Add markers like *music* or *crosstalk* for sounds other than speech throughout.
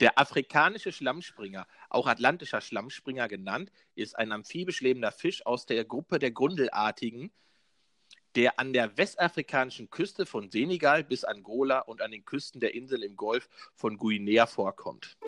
Der afrikanische Schlammspringer, auch atlantischer Schlammspringer genannt, ist ein amphibisch lebender Fisch aus der Gruppe der Grundelartigen, der an der westafrikanischen Küste von Senegal bis Angola und an den Küsten der Insel im Golf von Guinea vorkommt.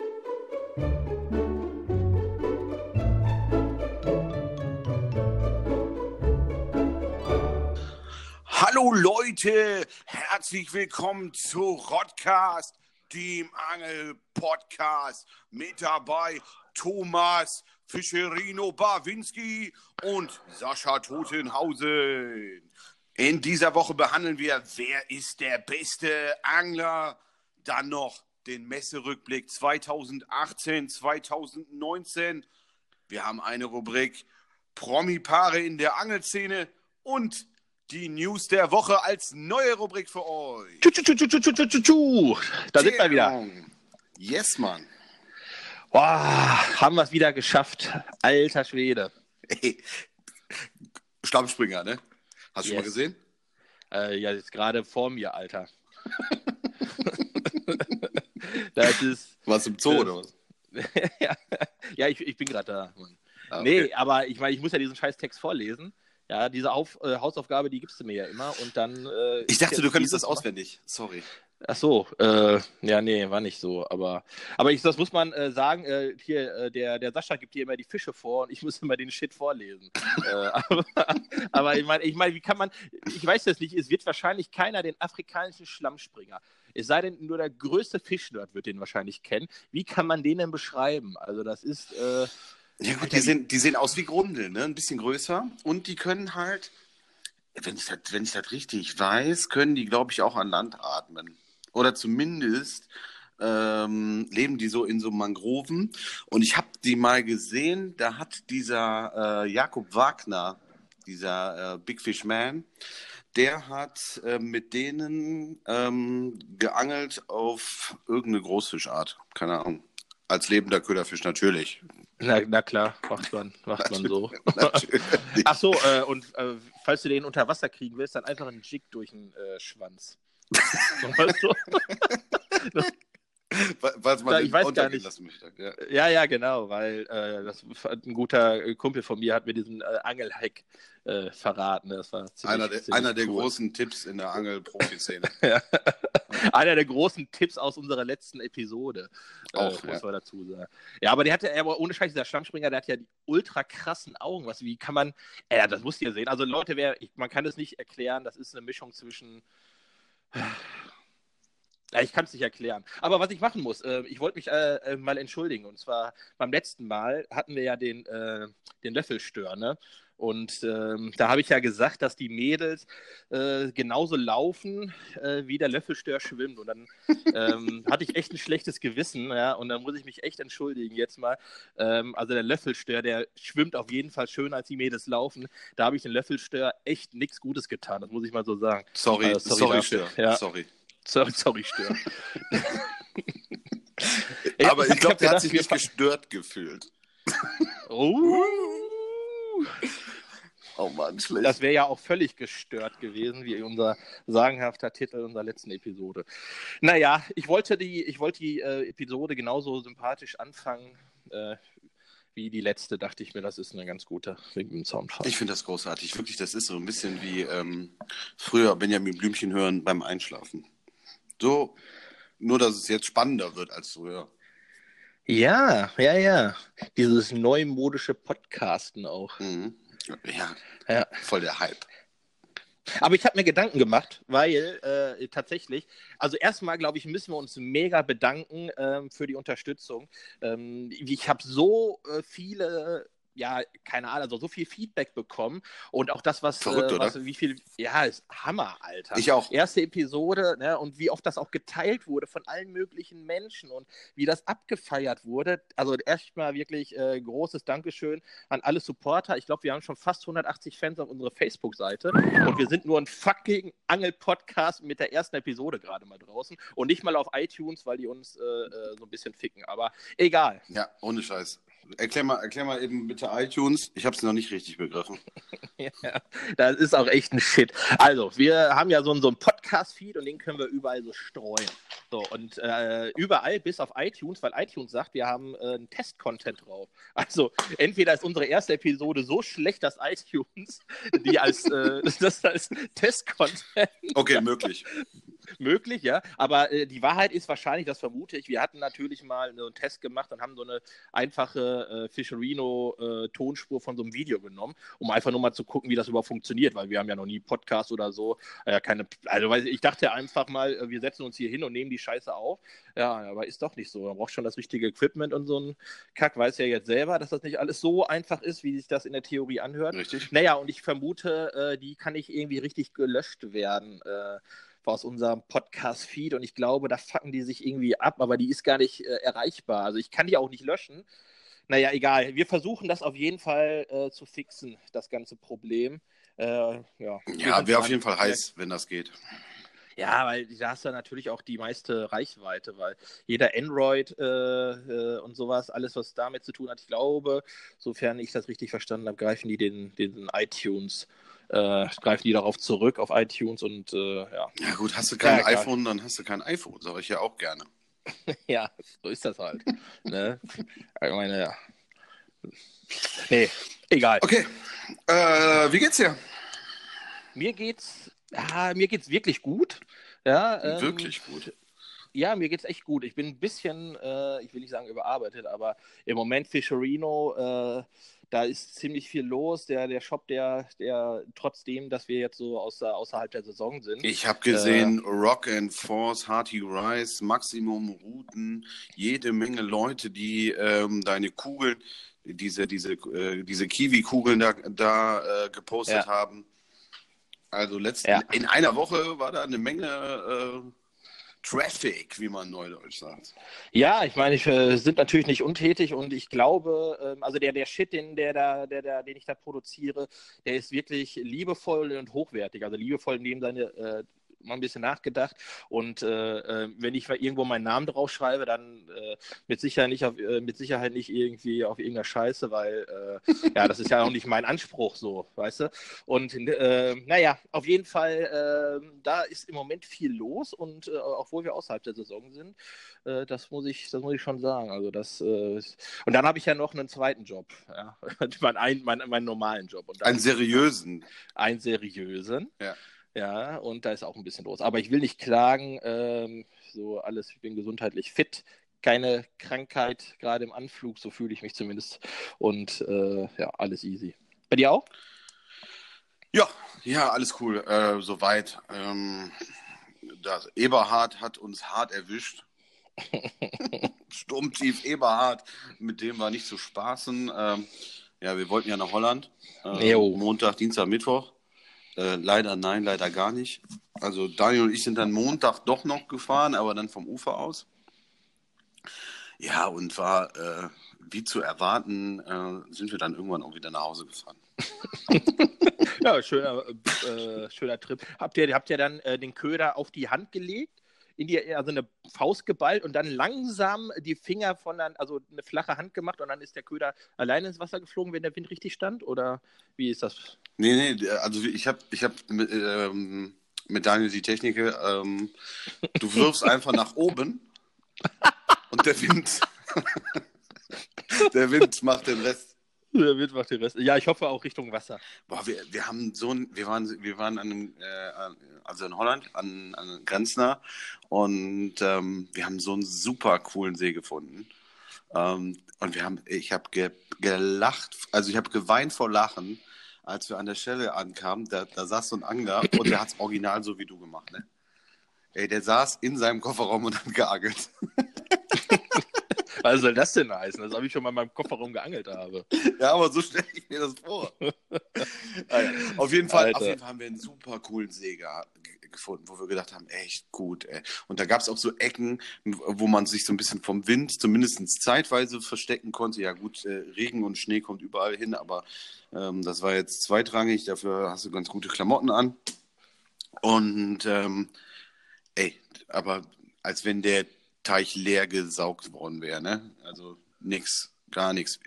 Hallo Leute, herzlich willkommen zu Rodcast, dem Angel-Podcast. Mit dabei Thomas Fischerino Barwinski und Sascha Totenhausen. In dieser Woche behandeln wir, wer ist der beste Angler? Dann noch den Messerückblick 2018, 2019. Wir haben eine Rubrik Promi-Paare in der Angelszene und die News der Woche als neue Rubrik für euch. Tschu, tschu, tschu, tschu, tschu, tschu, tschu. Da sind wir wieder. Yes, Mann. Boah, haben wir es wieder geschafft. Alter Schwede. Ey, Stammspringer, ne? Hast du schon Yes. mal gesehen? Äh, ja, jetzt gerade vor mir, Alter. *laughs* das ist. Warst du im Zoo Das- oder was? *laughs* ja, ich, ich bin gerade da. Ah, Nee, okay. aber ich meine, ich muss ja diesen scheiß Text vorlesen. Ja, diese Auf, äh, Hausaufgabe, die gibst du mir ja immer und dann. Äh, Ich dachte, du könntest das auswendig. Sorry. Ach so, äh, ja, nee, war nicht so. Aber, aber ich, das muss man äh, sagen, äh, hier, äh, der, der Sascha gibt hier immer die Fische vor und ich muss immer den Shit vorlesen. *laughs* äh, aber, aber ich meine, ich mein, wie kann man, ich weiß das nicht, es wird wahrscheinlich keiner den afrikanischen Schlammspringer, es sei denn, nur der größte Fischnerd wird den wahrscheinlich kennen. Wie kann man den denn beschreiben? Also das ist, äh, Ja gut, die sehen, die sehen aus wie Grundeln, ne? Ein bisschen größer. Und die können halt, wenn ich das, wenn ich das richtig weiß, können die, glaube ich, auch an Land atmen. Oder zumindest ähm, leben die so in so Mangroven. Und ich habe die mal gesehen, da hat dieser äh, Jakob Wagner, dieser äh, Big Fish Man, der hat äh, mit denen ähm, geangelt auf irgendeine Großfischart. Keine Ahnung. Als lebender Köderfisch natürlich. na, na klar, macht man, macht man so. *laughs* Ach so, äh, und äh, falls du den unter Wasser kriegen willst, dann einfach einen Jig durch den äh, Schwanz. *laughs* Weißt du? *laughs* *laughs* Weil man Ja, ich weiß gar nicht. Ja. Ja, ja, genau, weil äh, das ein guter Kumpel von mir hat mir diesen äh, Angelhack äh, verraten. Das war ziemlich, Einer, der, einer der großen Tipps in der Angel-Profi-Szene. *laughs* Einer der großen Tipps aus unserer letzten Episode. Auch, äh, ja. muss man dazu sagen. Ja, aber der hatte, aber ohne Scheiß, dieser Schlammspringer, der hat ja die ultra krassen Augen. Was, wie kann man, äh, das musst ihr sehen. Also Leute, wer, ich, man kann es nicht erklären, das ist eine Mischung zwischen. Ja, ich kann es nicht erklären. Aber was ich machen muss, äh, ich wollte mich äh, äh, mal entschuldigen. Und zwar beim letzten Mal hatten wir ja den, äh, den Löffelstör, ne? Und ähm, da habe ich ja gesagt, dass die Mädels äh, genauso laufen, äh, wie der Löffelstör schwimmt. Und dann ähm, *laughs* hatte ich echt ein schlechtes Gewissen, ja, und dann muss ich mich echt entschuldigen jetzt mal. Ähm, also der Löffelstör, der schwimmt auf jeden Fall schöner, als die Mädels laufen. Da habe ich den Löffelstör echt nichts Gutes getan, das muss ich mal so sagen. Sorry, Äh, sorry, sorry Stör. Ja. Sorry. Sorry, sorry Stör. *laughs* Ja, Aber ich glaube, der gedacht, hat sich nicht gestört gefühlt. Oh. Oh Mann, schlecht. Das wäre ja auch völlig gestört gewesen, wie unser sagenhafter Titel unserer letzten Episode. Naja, ich wollte die, ich wollte die äh, Episode genauso sympathisch anfangen äh, wie die letzte, dachte ich mir, das ist eine ganz gute wegen dem Soundfall. ich finde das großartig. Wirklich, das ist so ein bisschen wie ähm, früher Benjamin Blümchen hören beim Einschlafen. So, nur dass es jetzt spannender wird als früher. Ja, ja, ja. Dieses neumodische Podcasten auch. Mhm. Ja, Ja. voll der Hype. Aber ich habe mir Gedanken gemacht, weil äh, tatsächlich, also erstmal glaube ich, müssen wir uns mega bedanken ähm, für die Unterstützung. Ähm, ich habe so äh, viele, ja, keine Ahnung, also so viel Feedback bekommen und auch das, was, Verrückt, äh, was wie viel, ja, ist Hammer, Alter. Ich auch. Erste Episode, ne, und wie oft das auch geteilt wurde von allen möglichen Menschen und wie das abgefeiert wurde. Also erstmal wirklich äh, großes Dankeschön an alle Supporter. Ich glaube, wir haben schon fast 180 Fans auf unserer Facebook-Seite und wir sind nur ein fucking Angel-Podcast mit der ersten Episode gerade mal draußen und nicht mal auf iTunes, weil die uns äh, äh, so ein bisschen ficken. Aber egal. Ja, ohne Scheiß. Erklär mal, erklär mal eben bitte iTunes. Ich habe es noch nicht richtig begriffen. *laughs* Ja, das ist auch echt ein Shit. Also, wir haben ja so, ein- so einen Podcast-Feed und den können wir überall so streuen. So, und äh, überall bis auf iTunes, weil iTunes sagt, wir haben äh, einen Test-Content drauf. Also entweder ist unsere erste Episode so schlecht, dass iTunes die als, äh, *laughs* das als Test-Content. Okay, möglich möglich, ja. Aber äh, die Wahrheit ist wahrscheinlich, das vermute ich, wir hatten natürlich mal einen Test gemacht und haben so eine einfache äh, Fischerino-Tonspur äh, von so einem Video genommen, um einfach nur mal zu gucken, wie das überhaupt funktioniert, weil wir haben ja noch nie Podcast oder so. Äh, keine, also ich dachte einfach mal, äh, wir setzen uns hier hin und nehmen die Scheiße auf. Ja, aber ist doch nicht so. Man braucht schon das richtige Equipment und so ein Kack. Weiß ja jetzt selber, dass das nicht alles so einfach ist, wie sich das in der Theorie anhört. Richtig. Naja, und ich vermute, äh, die kann nicht irgendwie richtig gelöscht werden aus unserem Podcast-Feed und ich glaube, da fucken die sich irgendwie ab, aber die ist gar nicht äh, erreichbar. Also ich kann die auch nicht löschen. Naja, egal. Wir versuchen das auf jeden Fall äh, zu fixen, das ganze Problem. Äh, ja, ja wäre auf jeden Fall heiß, wenn das geht. Ja, weil da hast du natürlich auch die meiste Reichweite, weil jeder Android äh, äh, und sowas, alles, was damit zu tun hat, ich glaube, sofern ich das richtig verstanden habe, greifen die den, den iTunes äh, greifen die darauf zurück auf iTunes und äh, ja. Ja gut, hast du kein ja, iPhone, dann hast du kein iPhone, sage ich ja auch gerne. *laughs* ja, so ist das halt. ne? Ich meine, ja. Nee, egal. Okay. Äh, wie geht's dir? Mir geht's, ja, mir geht's wirklich gut. Ja, ähm, wirklich gut. Ja, mir geht's echt gut. Ich bin ein bisschen, äh, ich will nicht sagen überarbeitet, aber im Moment Fischerino äh, da ist ziemlich viel los. Der, der Shop, der, der trotzdem, dass wir jetzt so außer, außerhalb der Saison sind. Ich habe gesehen, äh, Rock and Force, Hearty Rice, Maximum Routen, jede Menge Leute, die ähm, deine Kugeln, diese, diese, äh, diese Kiwi-Kugeln da, da äh, gepostet ja. haben. Also letzten, ja. in einer Woche war da eine Menge äh, Traffic, wie man neudeutsch sagt. Ja, ich meine, wir äh, sind natürlich nicht untätig und ich glaube, ähm, also der, der Shit, den, der da, der, der, den ich da produziere, der ist wirklich liebevoll und hochwertig. Also liebevoll neben seine äh, mal ein bisschen nachgedacht. Und äh, äh wenn ich irgendwo meinen Namen draufschreibe, dann äh, mit, Sicherheit nicht auf, äh, mit Sicherheit nicht irgendwie auf irgendeiner Scheiße, weil äh, ja, das ist ja auch nicht mein Anspruch so, weißt du? Und naja, auf jeden Fall, da ist im Moment viel los und obwohl wir außerhalb der Saison sind, das muss ich, das muss ich schon sagen. Also das und dann habe ich ja noch einen zweiten Job, ja, *laughs* meinen, meinen, meinen normalen Job. einen seriösen. Einen seriösen. Ja. Ja, und da ist auch ein bisschen los. Aber ich will nicht klagen, ähm, so alles, ich bin gesundheitlich fit, keine Krankheit, gerade im Anflug, so fühle ich mich zumindest. Und äh, ja, alles easy. Bei dir auch? Ja, ja, alles cool, äh, soweit. Ähm, das Eberhard hat uns hart erwischt. *laughs* Sturmtief Eberhard, mit dem war nicht zu spaßen. Ähm, ja, wir wollten ja nach Holland. Äh, Montag, Dienstag, Mittwoch. Äh, leider nein, leider gar nicht. Also Daniel und ich sind dann Montag doch noch gefahren, aber dann vom Ufer aus. Ja, und war äh, wie zu erwarten, äh, sind wir dann irgendwann auch wieder nach Hause gefahren. *laughs* ja, schöner, äh, schöner Trip. Habt ihr, habt ihr dann äh, den Köder auf die Hand gelegt? In die, also eine Faust geballt und dann langsam die Finger von dann, also eine flache Hand gemacht und dann ist der Köder alleine ins Wasser geflogen, wenn der Wind richtig stand? Oder wie ist das? Nee, nee, also ich habe ich hab mit, ähm, mit Daniel die Technik, ähm, du wirfst einfach nach oben *laughs* und der Wind, *laughs* der Wind macht den Rest. Der Wind macht den Rest. Ja, ich hoffe auch Richtung Wasser. Boah, wir, wir haben so ein, wir waren, wir waren an einem, äh, also in Holland, an, an Grenznah und ähm, wir haben so einen super coolen See gefunden. Ähm, und wir haben, ich habe ge, gelacht, also ich habe geweint vor Lachen, als wir an der Stelle ankamen. Da, da saß so ein Angler *clears throat* und der hat es original so wie du gemacht, ne? Ey, der saß in seinem Kofferraum und hat geangelt. *laughs* Was soll das denn heißen? Das habe ich schon mal in meinem Kofferraum geangelt habe. Ja, aber so stelle ich mir das vor. *laughs* ah, ja. auf, jeden Fall, auf jeden Fall haben wir einen super coolen See gefunden, wo wir gedacht haben, echt gut. Ey. Und da gab es auch so Ecken, wo man sich so ein bisschen vom Wind zumindest zeitweise verstecken konnte. Ja gut, äh, Regen und Schnee kommt überall hin, aber ähm, das war jetzt zweitrangig. Dafür hast du ganz gute Klamotten an. Und ähm, ey, aber als wenn der Teich leer gesaugt worden wäre, ne? Also nix. gar nichts.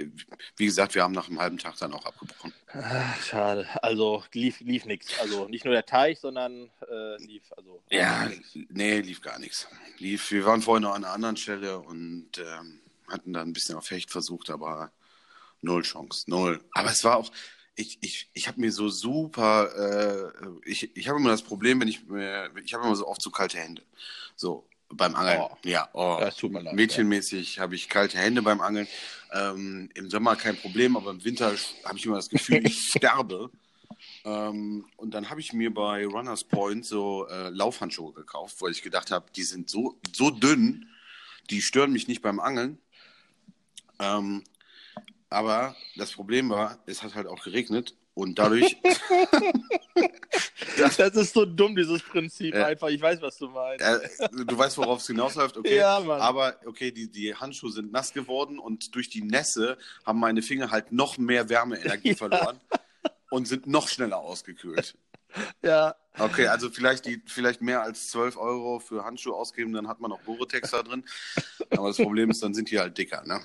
Wie gesagt, wir haben nach einem halben Tag dann auch abgebrochen. Ach, schade. Also lief, lief nichts. Also nicht nur der Teich, sondern äh, lief also. Ja, nee, lief gar nichts. Lief, wir waren vorhin noch an einer anderen Stelle und ähm, hatten da ein bisschen auf Fecht versucht, aber null Chance, null. Aber es war auch, ich, ich, ich habe mir so super, äh, ich, ich habe immer das Problem, wenn ich mir, ich habe immer so oft so kalte Hände. So, beim Angeln. Oh. Ja, oh. Das tut mir leid, Mädchenmäßig habe ich kalte Hände beim Angeln. Ähm, Im Sommer kein Problem, aber im Winter habe ich immer das Gefühl, ich *laughs* sterbe. Ähm, und dann habe ich mir bei Runners Point so äh, Laufhandschuhe gekauft, weil ich gedacht habe, die sind so, so dünn, die stören mich nicht beim Angeln. Ähm, aber das Problem war, es hat halt auch geregnet und dadurch. *laughs* *laughs* Das, ist so dumm, dieses Prinzip Ja. einfach. Ich weiß, was du meinst. du weißt, worauf es hinausläuft, okay? Ja, Mann. Aber okay, die, die Handschuhe sind nass geworden und durch die Nässe haben meine Finger halt noch mehr Wärmeenergie *laughs* Ja. verloren und sind noch schneller ausgekühlt. *laughs* Ja, Okay, also vielleicht, die, vielleicht mehr als 12 Euro für Handschuhe ausgeben, dann hat man noch Gore-Tex da drin. Aber das Problem ist, dann sind die halt dicker, ne?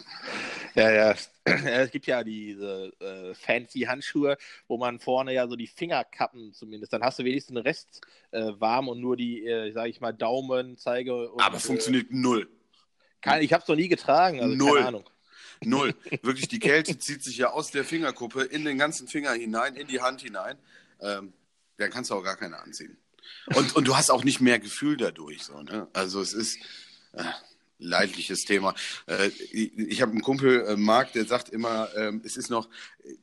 ja, ja. Es gibt ja diese äh, fancy Handschuhe, wo man vorne ja so die Fingerkappen zumindest, dann hast du wenigstens den Rest äh, warm und nur die, äh, sag ich mal, Daumen, Zeige und. Aber funktioniert null. Äh, kein, ich hab's noch nie getragen, also Null. keine Ahnung. Null. *laughs* Wirklich, die Kälte zieht sich ja aus der Fingerkuppe in den ganzen Finger hinein, in die Hand hinein. Ähm, dann kannst du auch gar keine anziehen. Und, und du hast auch nicht mehr Gefühl dadurch. So, ne? Also es ist äh, leidliches Thema. Äh, ich habe einen Kumpel, äh, Marc, der sagt immer, ähm, es ist noch, äh,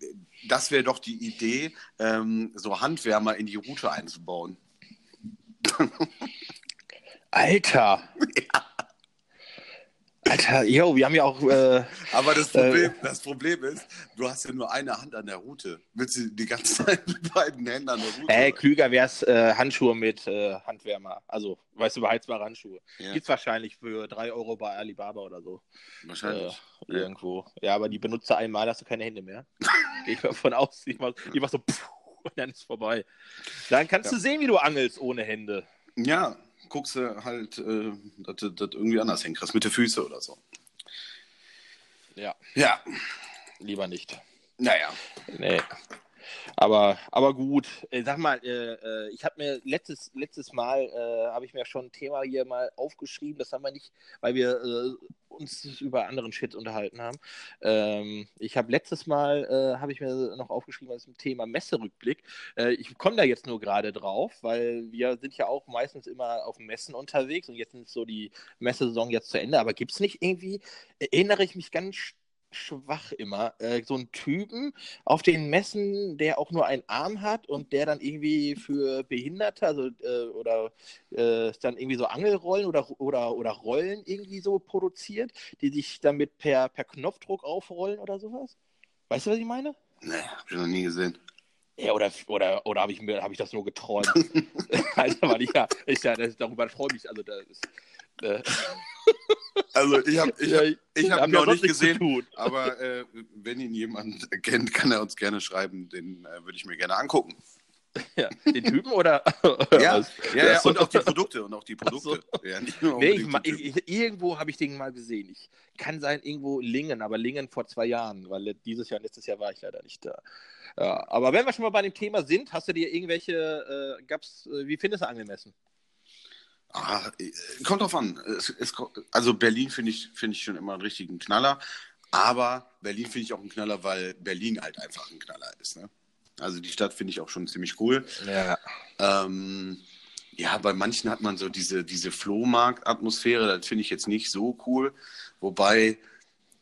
das wäre doch die Idee, ähm, so Handwärmer in die Route einzubauen. Alter! *laughs* Alter, yo, wir haben ja auch. Äh, Aber das Problem, das Problem ist, du hast ja nur eine Hand an der Route. Willst du die ganze *laughs* Zeit mit beiden Händen an der Route? äh, klüger wäre es äh, Handschuhe mit äh, Handwärmer. Also, weißt du, beheizbare Handschuhe. Ja. Gibt's wahrscheinlich für 3 Euro bei Alibaba oder so. Wahrscheinlich. Äh, irgendwo. Ja, aber die benutzt du einmal, hast du keine Hände mehr. *laughs* Gehe ich mal von aus. Ich mach, ich mach so, pff, und dann ist vorbei. Dann kannst Ja. du sehen, wie du angelst ohne Hände. Ja, guckst du halt, äh, dass du das irgendwie anders hinkriegst, mit den Füßen oder so. Ja, Ja, lieber nicht. naja. Nee. Aber, aber gut, äh, sag mal, äh, äh, ich habe mir letztes, letztes Mal, äh, habe ich mir schon ein Thema hier mal aufgeschrieben, das haben wir nicht, weil wir äh, uns über anderen Shit unterhalten haben. Ähm, ich habe letztes Mal, äh, habe ich mir noch aufgeschrieben, das Thema Messerückblick. Ich komme da jetzt nur gerade drauf, weil wir sind ja auch meistens immer auf Messen unterwegs und jetzt ist so die Messesaison jetzt zu Ende, aber gibt es nicht irgendwie, erinnere ich mich ganz sch- schwach immer, äh, so einen Typen, auf den Messen, der auch nur einen Arm hat und der dann irgendwie für Behinderte, also äh, oder äh, dann irgendwie so Angelrollen oder, oder, oder Rollen irgendwie so produziert, die sich damit per, per Knopfdruck aufrollen oder sowas? Weißt du, was ich meine? Nee, hab ich noch nie gesehen. Ja, oder, oder, oder habe ich, mir- hab ich das nur geträumt? *laughs* *laughs* Alter, weil ich ja, ich ja das, darüber freue ich, also das ist, äh, Also ich habe ich ja, hab, ich hab ja noch sonst nicht gesehen, aber äh, wenn ihn jemand *laughs* kennt, kann er uns gerne schreiben. Den äh, würde ich mir gerne angucken. *laughs* Ja, den Typen oder? *laughs* Ja, ja, ja, und auch die Produkte und auch die Ach so. Produkte. Ja, Nee, ich, ich, irgendwo habe ich den mal gesehen. Ich kann sein, irgendwo Lingen, aber Lingen vor zwei Jahren, weil dieses Jahr, letztes Jahr war ich leider nicht da. Ja, aber wenn wir schon mal bei dem Thema sind, hast du dir irgendwelche, äh, gab's, äh, wie findest du Angelmessen? Ah, äh, kommt drauf an. Es, es, also Berlin finde ich, finde ich schon immer einen richtigen Knaller. Aber Berlin finde ich auch einen Knaller, weil Berlin halt einfach ein Knaller ist. Ne? Also die Stadt finde ich auch schon ziemlich cool. Ja. Ähm, ja, bei manchen hat man so diese, diese Flohmarkt-Atmosphäre, das finde ich jetzt nicht so cool. Wobei,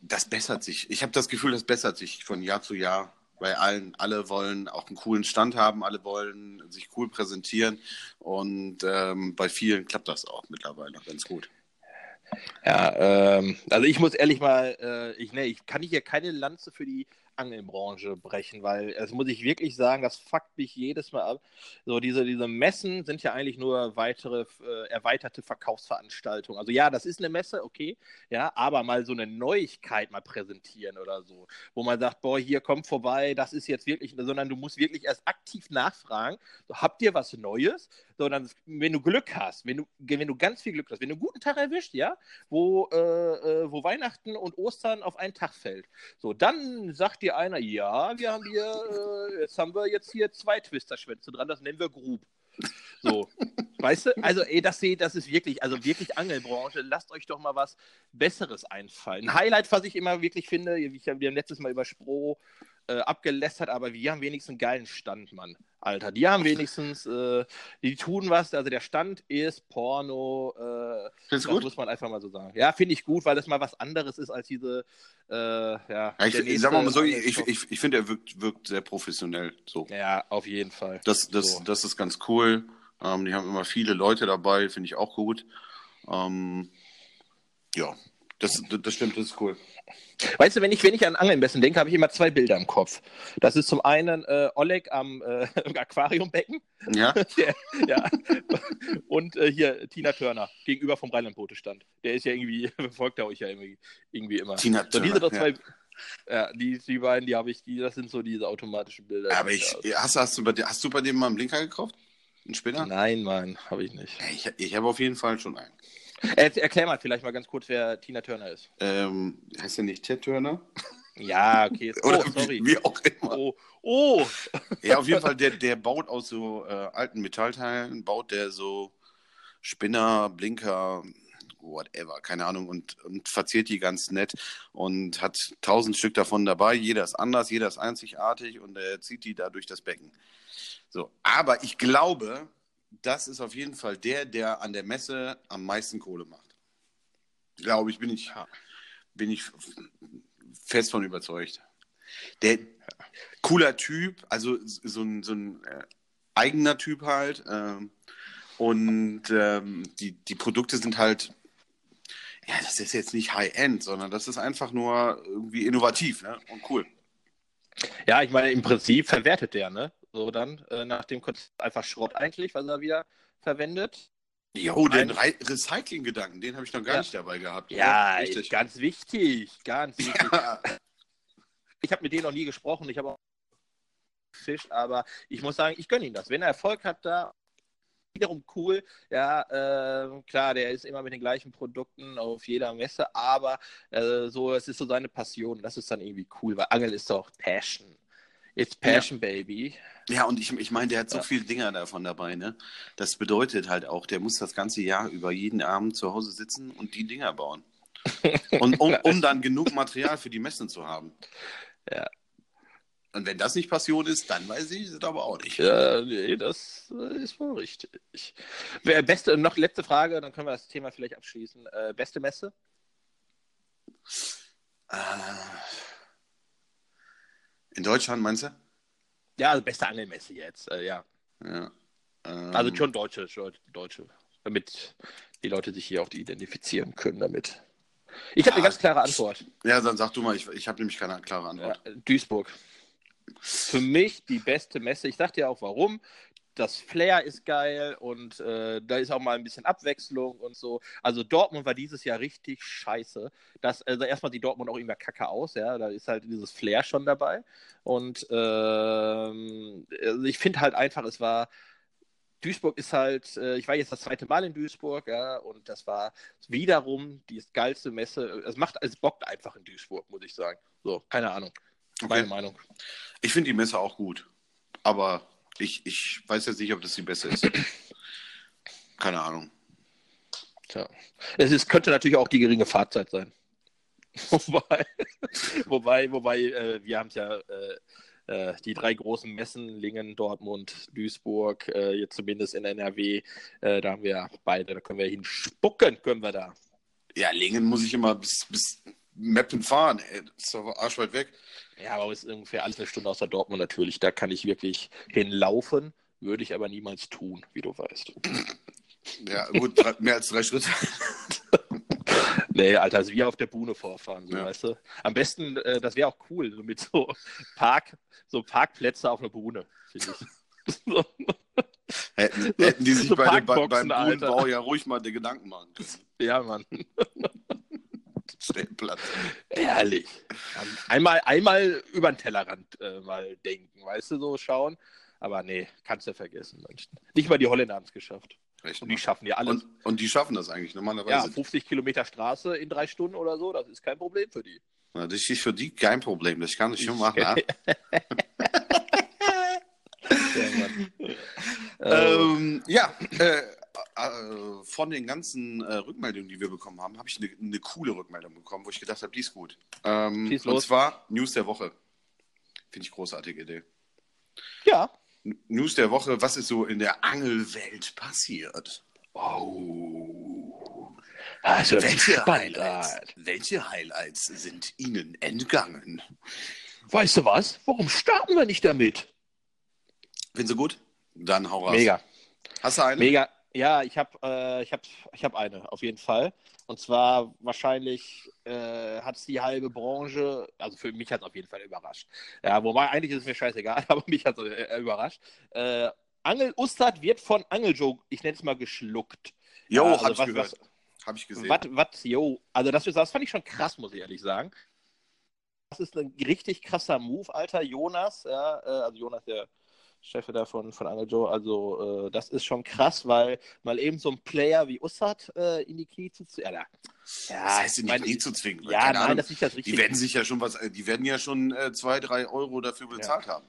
das bessert sich. Ich habe das Gefühl, das bessert sich von Jahr zu Jahr bei allen. Alle wollen auch einen coolen Stand haben, alle wollen sich cool präsentieren. Und ähm, bei vielen klappt das auch mittlerweile ganz gut. Ja, ähm, also ich muss ehrlich mal, äh, ich, nee, ich kann hier keine Lanze für die Angelbranche brechen, weil das muss ich wirklich sagen, das fuckt mich jedes Mal ab. So, diese, diese Messen sind ja eigentlich nur weitere äh, erweiterte Verkaufsveranstaltungen. Also ja, das ist eine Messe, okay, ja, aber mal so eine Neuigkeit mal präsentieren oder so, wo man sagt, boah, hier kommt vorbei, das ist jetzt wirklich, sondern du musst wirklich erst aktiv nachfragen, so, habt ihr was Neues? Sondern wenn du Glück hast, wenn du, wenn du ganz viel Glück hast, wenn du einen guten Tag erwischt, ja, wo, äh, äh wo Weihnachten und Ostern auf einen Tag fällt, so, dann sagt dir einer, ja, wir haben hier, äh, jetzt haben wir jetzt hier zwei Twister-Schwänze dran, das nennen wir Grub. So, weißt du? Also, ey, das, das ist wirklich, also wirklich Angelbranche. Lasst euch doch mal was Besseres einfallen. Ein Highlight, was ich immer wirklich finde, ich, wir haben letztes Mal über Spro äh, abgelästert, aber wir haben wenigstens einen geilen Stand, Mann. Alter, die haben wenigstens, äh, die tun was. Also der Stand ist Porno. Äh, das gut? muss man einfach mal so sagen. Ja, finde ich gut, weil das mal was anderes ist als diese. Äh, ja, Ja, ich, ich sag mal so, ich, nächste- ich, ich, ich finde, er wirkt, wirkt sehr professionell. So. Ja, auf jeden Fall. Das, das, So. das ist ganz cool. Ähm, die haben immer viele Leute dabei, finde ich auch gut. Ähm, ja, das, das stimmt, das ist cool. Weißt du, wenn ich, wenn ich an Angelmessen denke, habe ich immer zwei Bilder im Kopf. Das ist zum einen äh, Oleg am äh, *laughs* Aquariumbecken Ja, *laughs* der, ja. und äh, hier Tina Turner gegenüber vom Rheinland-Bote-Stand. Der ist ja irgendwie, *laughs* verfolgt er euch ja irgendwie, irgendwie immer. Tina So, diese Turner, doch zwei, ja. die, die beiden, die habe ich, die, das sind so diese automatischen Bilder. Aber ich, hast, hast, du bei, hast du bei dem mal einen Blinker gekauft? Einen Spinner? Nein, Mann, habe ich nicht. Ja, Ich, ich habe auf jeden Fall schon einen. Er, erklär mal vielleicht mal ganz kurz, wer Tina Turner ist. Ähm, heißt der nicht Ted Turner? Ja, okay. *laughs* Oh, Oder sorry. wie, wie auch immer. Oh, oh. Ja, auf jeden Fall, der, der baut aus so äh, alten Metallteilen, baut der so Spinner, Blinker, whatever, keine Ahnung, und, und verziert die ganz nett und hat tausend Stück davon dabei. Jeder ist anders, jeder ist einzigartig und er zieht die da durch das Becken. So, aber ich glaube, das ist auf jeden Fall der, der an der Messe am meisten Kohle macht. Glaube ich, bin ich, bin ich fest von überzeugt. Der cooler Typ, also so ein, so ein äh, eigener Typ halt. Ähm, und ähm, die, die Produkte sind halt, ja, das ist jetzt nicht High-End, sondern das ist einfach nur irgendwie innovativ ne? und cool. Ja, ich meine, im Prinzip verwertet der, ne? So dann, äh, nach dem Konzept einfach Schrott eigentlich, was er wieder verwendet. Jo, den Re Recycling-Gedanken, den habe ich noch gar Ja. nicht dabei gehabt. Ja, richtig. ist ganz wichtig, ganz wichtig. Ja. Ich habe mit denen noch nie gesprochen, ich habe auch gefischt, aber ich muss sagen, ich gönne ihm das. Wenn er Erfolg hat da, wiederum cool. Ja, äh, klar, der ist immer mit den gleichen Produkten auf jeder Messe, aber äh, so, es ist so seine Passion. Das ist dann irgendwie cool, weil Angel ist doch Passion. It's Passion, Baby. Ja, und ich, ich meine, der hat so Ja. viele Dinger davon dabei, ne? Das bedeutet halt auch, der muss das ganze Jahr über jeden Abend zu Hause sitzen und die Dinger bauen. *laughs* Und um, um dann genug Material für die Messen zu haben. Ja. Und wenn das nicht Passion ist, dann weiß ich es aber auch nicht. Ja, nee, das ist wohl richtig. Beste, noch letzte Frage, dann können wir das Thema vielleicht abschließen. Äh, beste Messe? Äh, in Deutschland meinst du? Ja, also beste Angelmesse jetzt, äh, ja. Ja. Ähm, Also schon deutsche, deutsche, damit die Leute sich hier auch identifizieren können damit. Ich habe Ja. eine ganz klare Antwort. Ja, dann sag du mal, ich, ich habe nämlich keine klare Ja, Antwort. Duisburg. Für mich die beste Messe. Ich sag dir auch warum. Das Flair ist geil und äh, da ist auch mal ein bisschen Abwechslung und so. Also Dortmund war dieses Jahr richtig scheiße. Das, also erstmal sieht Dortmund auch immer kacke aus, ja. Da ist halt dieses Flair schon dabei. Und ähm, also ich finde halt einfach, es war Duisburg ist halt, äh, ich war jetzt das zweite Mal in Duisburg, ja, und das war wiederum die geilste Messe. Es macht, es bockt einfach in Duisburg, muss ich sagen. So, keine Ahnung. Meine Okay. Meinung. Ich finde die Messe auch gut. Aber ich, ich weiß jetzt nicht, ob das die beste ist. *clears throat* Keine Ahnung. Tja. Es ist, könnte natürlich auch die geringe Fahrzeit sein. *laughs* wobei, wobei, wobei, äh, wir haben es ja äh, äh, die drei großen Messen, Lingen, Dortmund, Duisburg, äh, jetzt zumindest in NRW, äh, da haben wir beide, da können wir hinspucken, können wir da. Ja, Lingen muss ich immer bis, bis Meppen fahren. Ey. Das ist doch arschweit weg. Ja, aber es ist ungefähr alles eine Stunde außer Dortmund natürlich. Da kann ich wirklich hinlaufen, würde ich aber niemals tun, wie du weißt. *laughs* Ja, gut, mehr als drei Schritte. *laughs* Nee, Alter, also wir auf der Bühne vorfahren, so, Ja. weißt du? Am besten, äh, das wäre auch cool, so mit so Park, so Parkplätze auf einer Bühne, finde ich. *laughs* so, Hätten, hätten die sich So bei dem, bei, beim. Buhnenbau ja ruhig mal die Gedanken machen können. ja, Mann. *laughs* Stellplatz. Ehrlich. Einmal, einmal über den Tellerrand äh, mal denken, weißt du, so schauen. Aber nee, kannst du vergessen, Mensch. Nicht mal die Holländer haben es geschafft. Recht Und die schaffen ja alles. und, und die schaffen das eigentlich ja, normalerweise. 50 Kilometer Straße in drei Stunden oder so, das ist kein Problem für die. Na, das ist für die kein Problem. Das kann ich schon machen. *laughs* ja. Ja. Äh, Ähm, ja, äh, äh, von den ganzen äh, Rückmeldungen, die wir bekommen haben, habe ich eine eine coole Rückmeldung bekommen, wo ich gedacht habe, die ist gut. Ähm, Schieß und los. zwar News der Woche. Finde ich großartige Idee. ja. N- News der Woche, was ist so in der Angelwelt passiert? Oh. Also, Welche Highlights, welche Highlights sind Ihnen entgangen? Weißt du was? Warum starten wir nicht damit? Finden Sie gut? Dann hau raus. Mega. Hast du eine? Mega. Ja, ich habe äh, ich hab, ich hab eine, auf jeden Fall. Und zwar wahrscheinlich äh, hat es die halbe Branche, also für mich hat es auf jeden Fall überrascht. Ja, wobei eigentlich ist es mir scheißegal, *laughs* aber mich hat es äh, überrascht. Äh, Angel Ustad wird von Angeljoe, ich nenne es mal, geschluckt. Jo, Ja, hab also ich was- gehört. was- Hab ich gesehen. Was, was, yo, also das, das fand ich schon krass, muss ich ehrlich sagen. Das ist ein richtig krasser Move, Alter. Jonas, ja, äh, also Jonas, der Chef da von, von Angel Joe, also äh, das ist schon krass, weil mal eben so ein Player wie Ussat äh, in die Knie zu ja, da, ja, das heißt, in die Knie zu zwingen. ja, nein, Ahnung. das ist das Die Richtige. werden sich ja schon was, äh, die werden ja schon äh, zwei, drei Euro dafür bezahlt haben.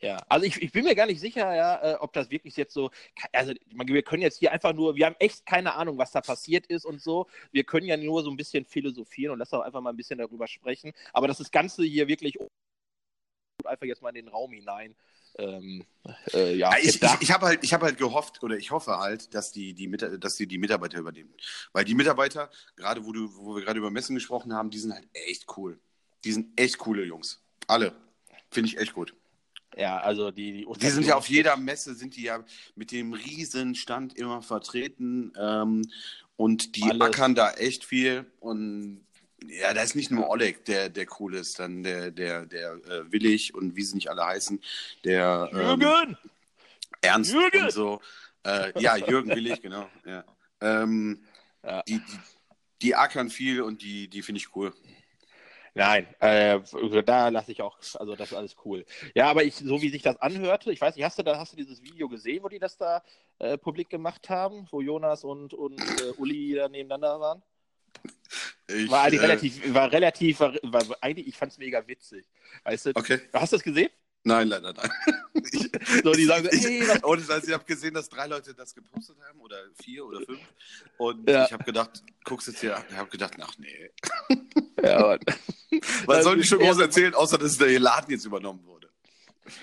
Ja, also ich, ich bin mir gar nicht sicher, ja, äh, ob das wirklich jetzt so, also wir können jetzt hier einfach nur, wir haben echt keine Ahnung, was da passiert ist und so. Wir können ja nur so ein bisschen philosophieren und lass doch einfach mal ein bisschen darüber sprechen. Aber das, das Ganze hier wirklich einfach jetzt mal in den Raum hinein. Ähm, äh, ja, ich ich, ich habe halt, ich hab halt gehofft oder ich hoffe halt, dass die, die, Mit dass die, die Mitarbeiter übernehmen. Weil die Mitarbeiter, gerade wo, du, wo wir gerade über Messen gesprochen haben, die sind halt echt cool. Die sind echt coole Jungs. Alle. Finde ich echt gut. ja, also die, die, Die sind ja auf jeder Messe, sind die ja mit dem Riesenstand immer vertreten. Ähm, und die Alles. ackern da echt viel. Und ja, da ist nicht nur Oleg, der, der cool ist, dann der, der, der äh, Willig und wie sie nicht alle heißen, der ähm, Jürgen! Ernst Jürgen! und so. Äh, ja, Jürgen Willig, genau. Ja. Ähm, Ja. Die, die, die ackern viel und die, die finde ich cool. Nein, äh, da lasse ich auch, also das ist alles cool. Ja, aber ich, so wie sich das anhörte, ich weiß nicht, hast du da, hast du dieses Video gesehen, wo die das da äh, publik gemacht haben, wo Jonas und, und äh, Uli da nebeneinander waren? Ich, War eigentlich äh, relativ, war relativ, war, war eigentlich, ich fand es mega witzig. Weißt du? Okay. Hast du das gesehen? Nein, leider nein. *laughs* Ich, So, die sagen so, ich, ey, was- ohne Scheiß, ich habe gesehen, dass drei Leute das gepostet haben oder vier oder fünf. Und Ja. ich habe gedacht, guckst jetzt hier, ich habe gedacht, ach nee. Ja. *laughs* Was sollen die schon groß erzählen, außer dass der Laden jetzt übernommen wurde?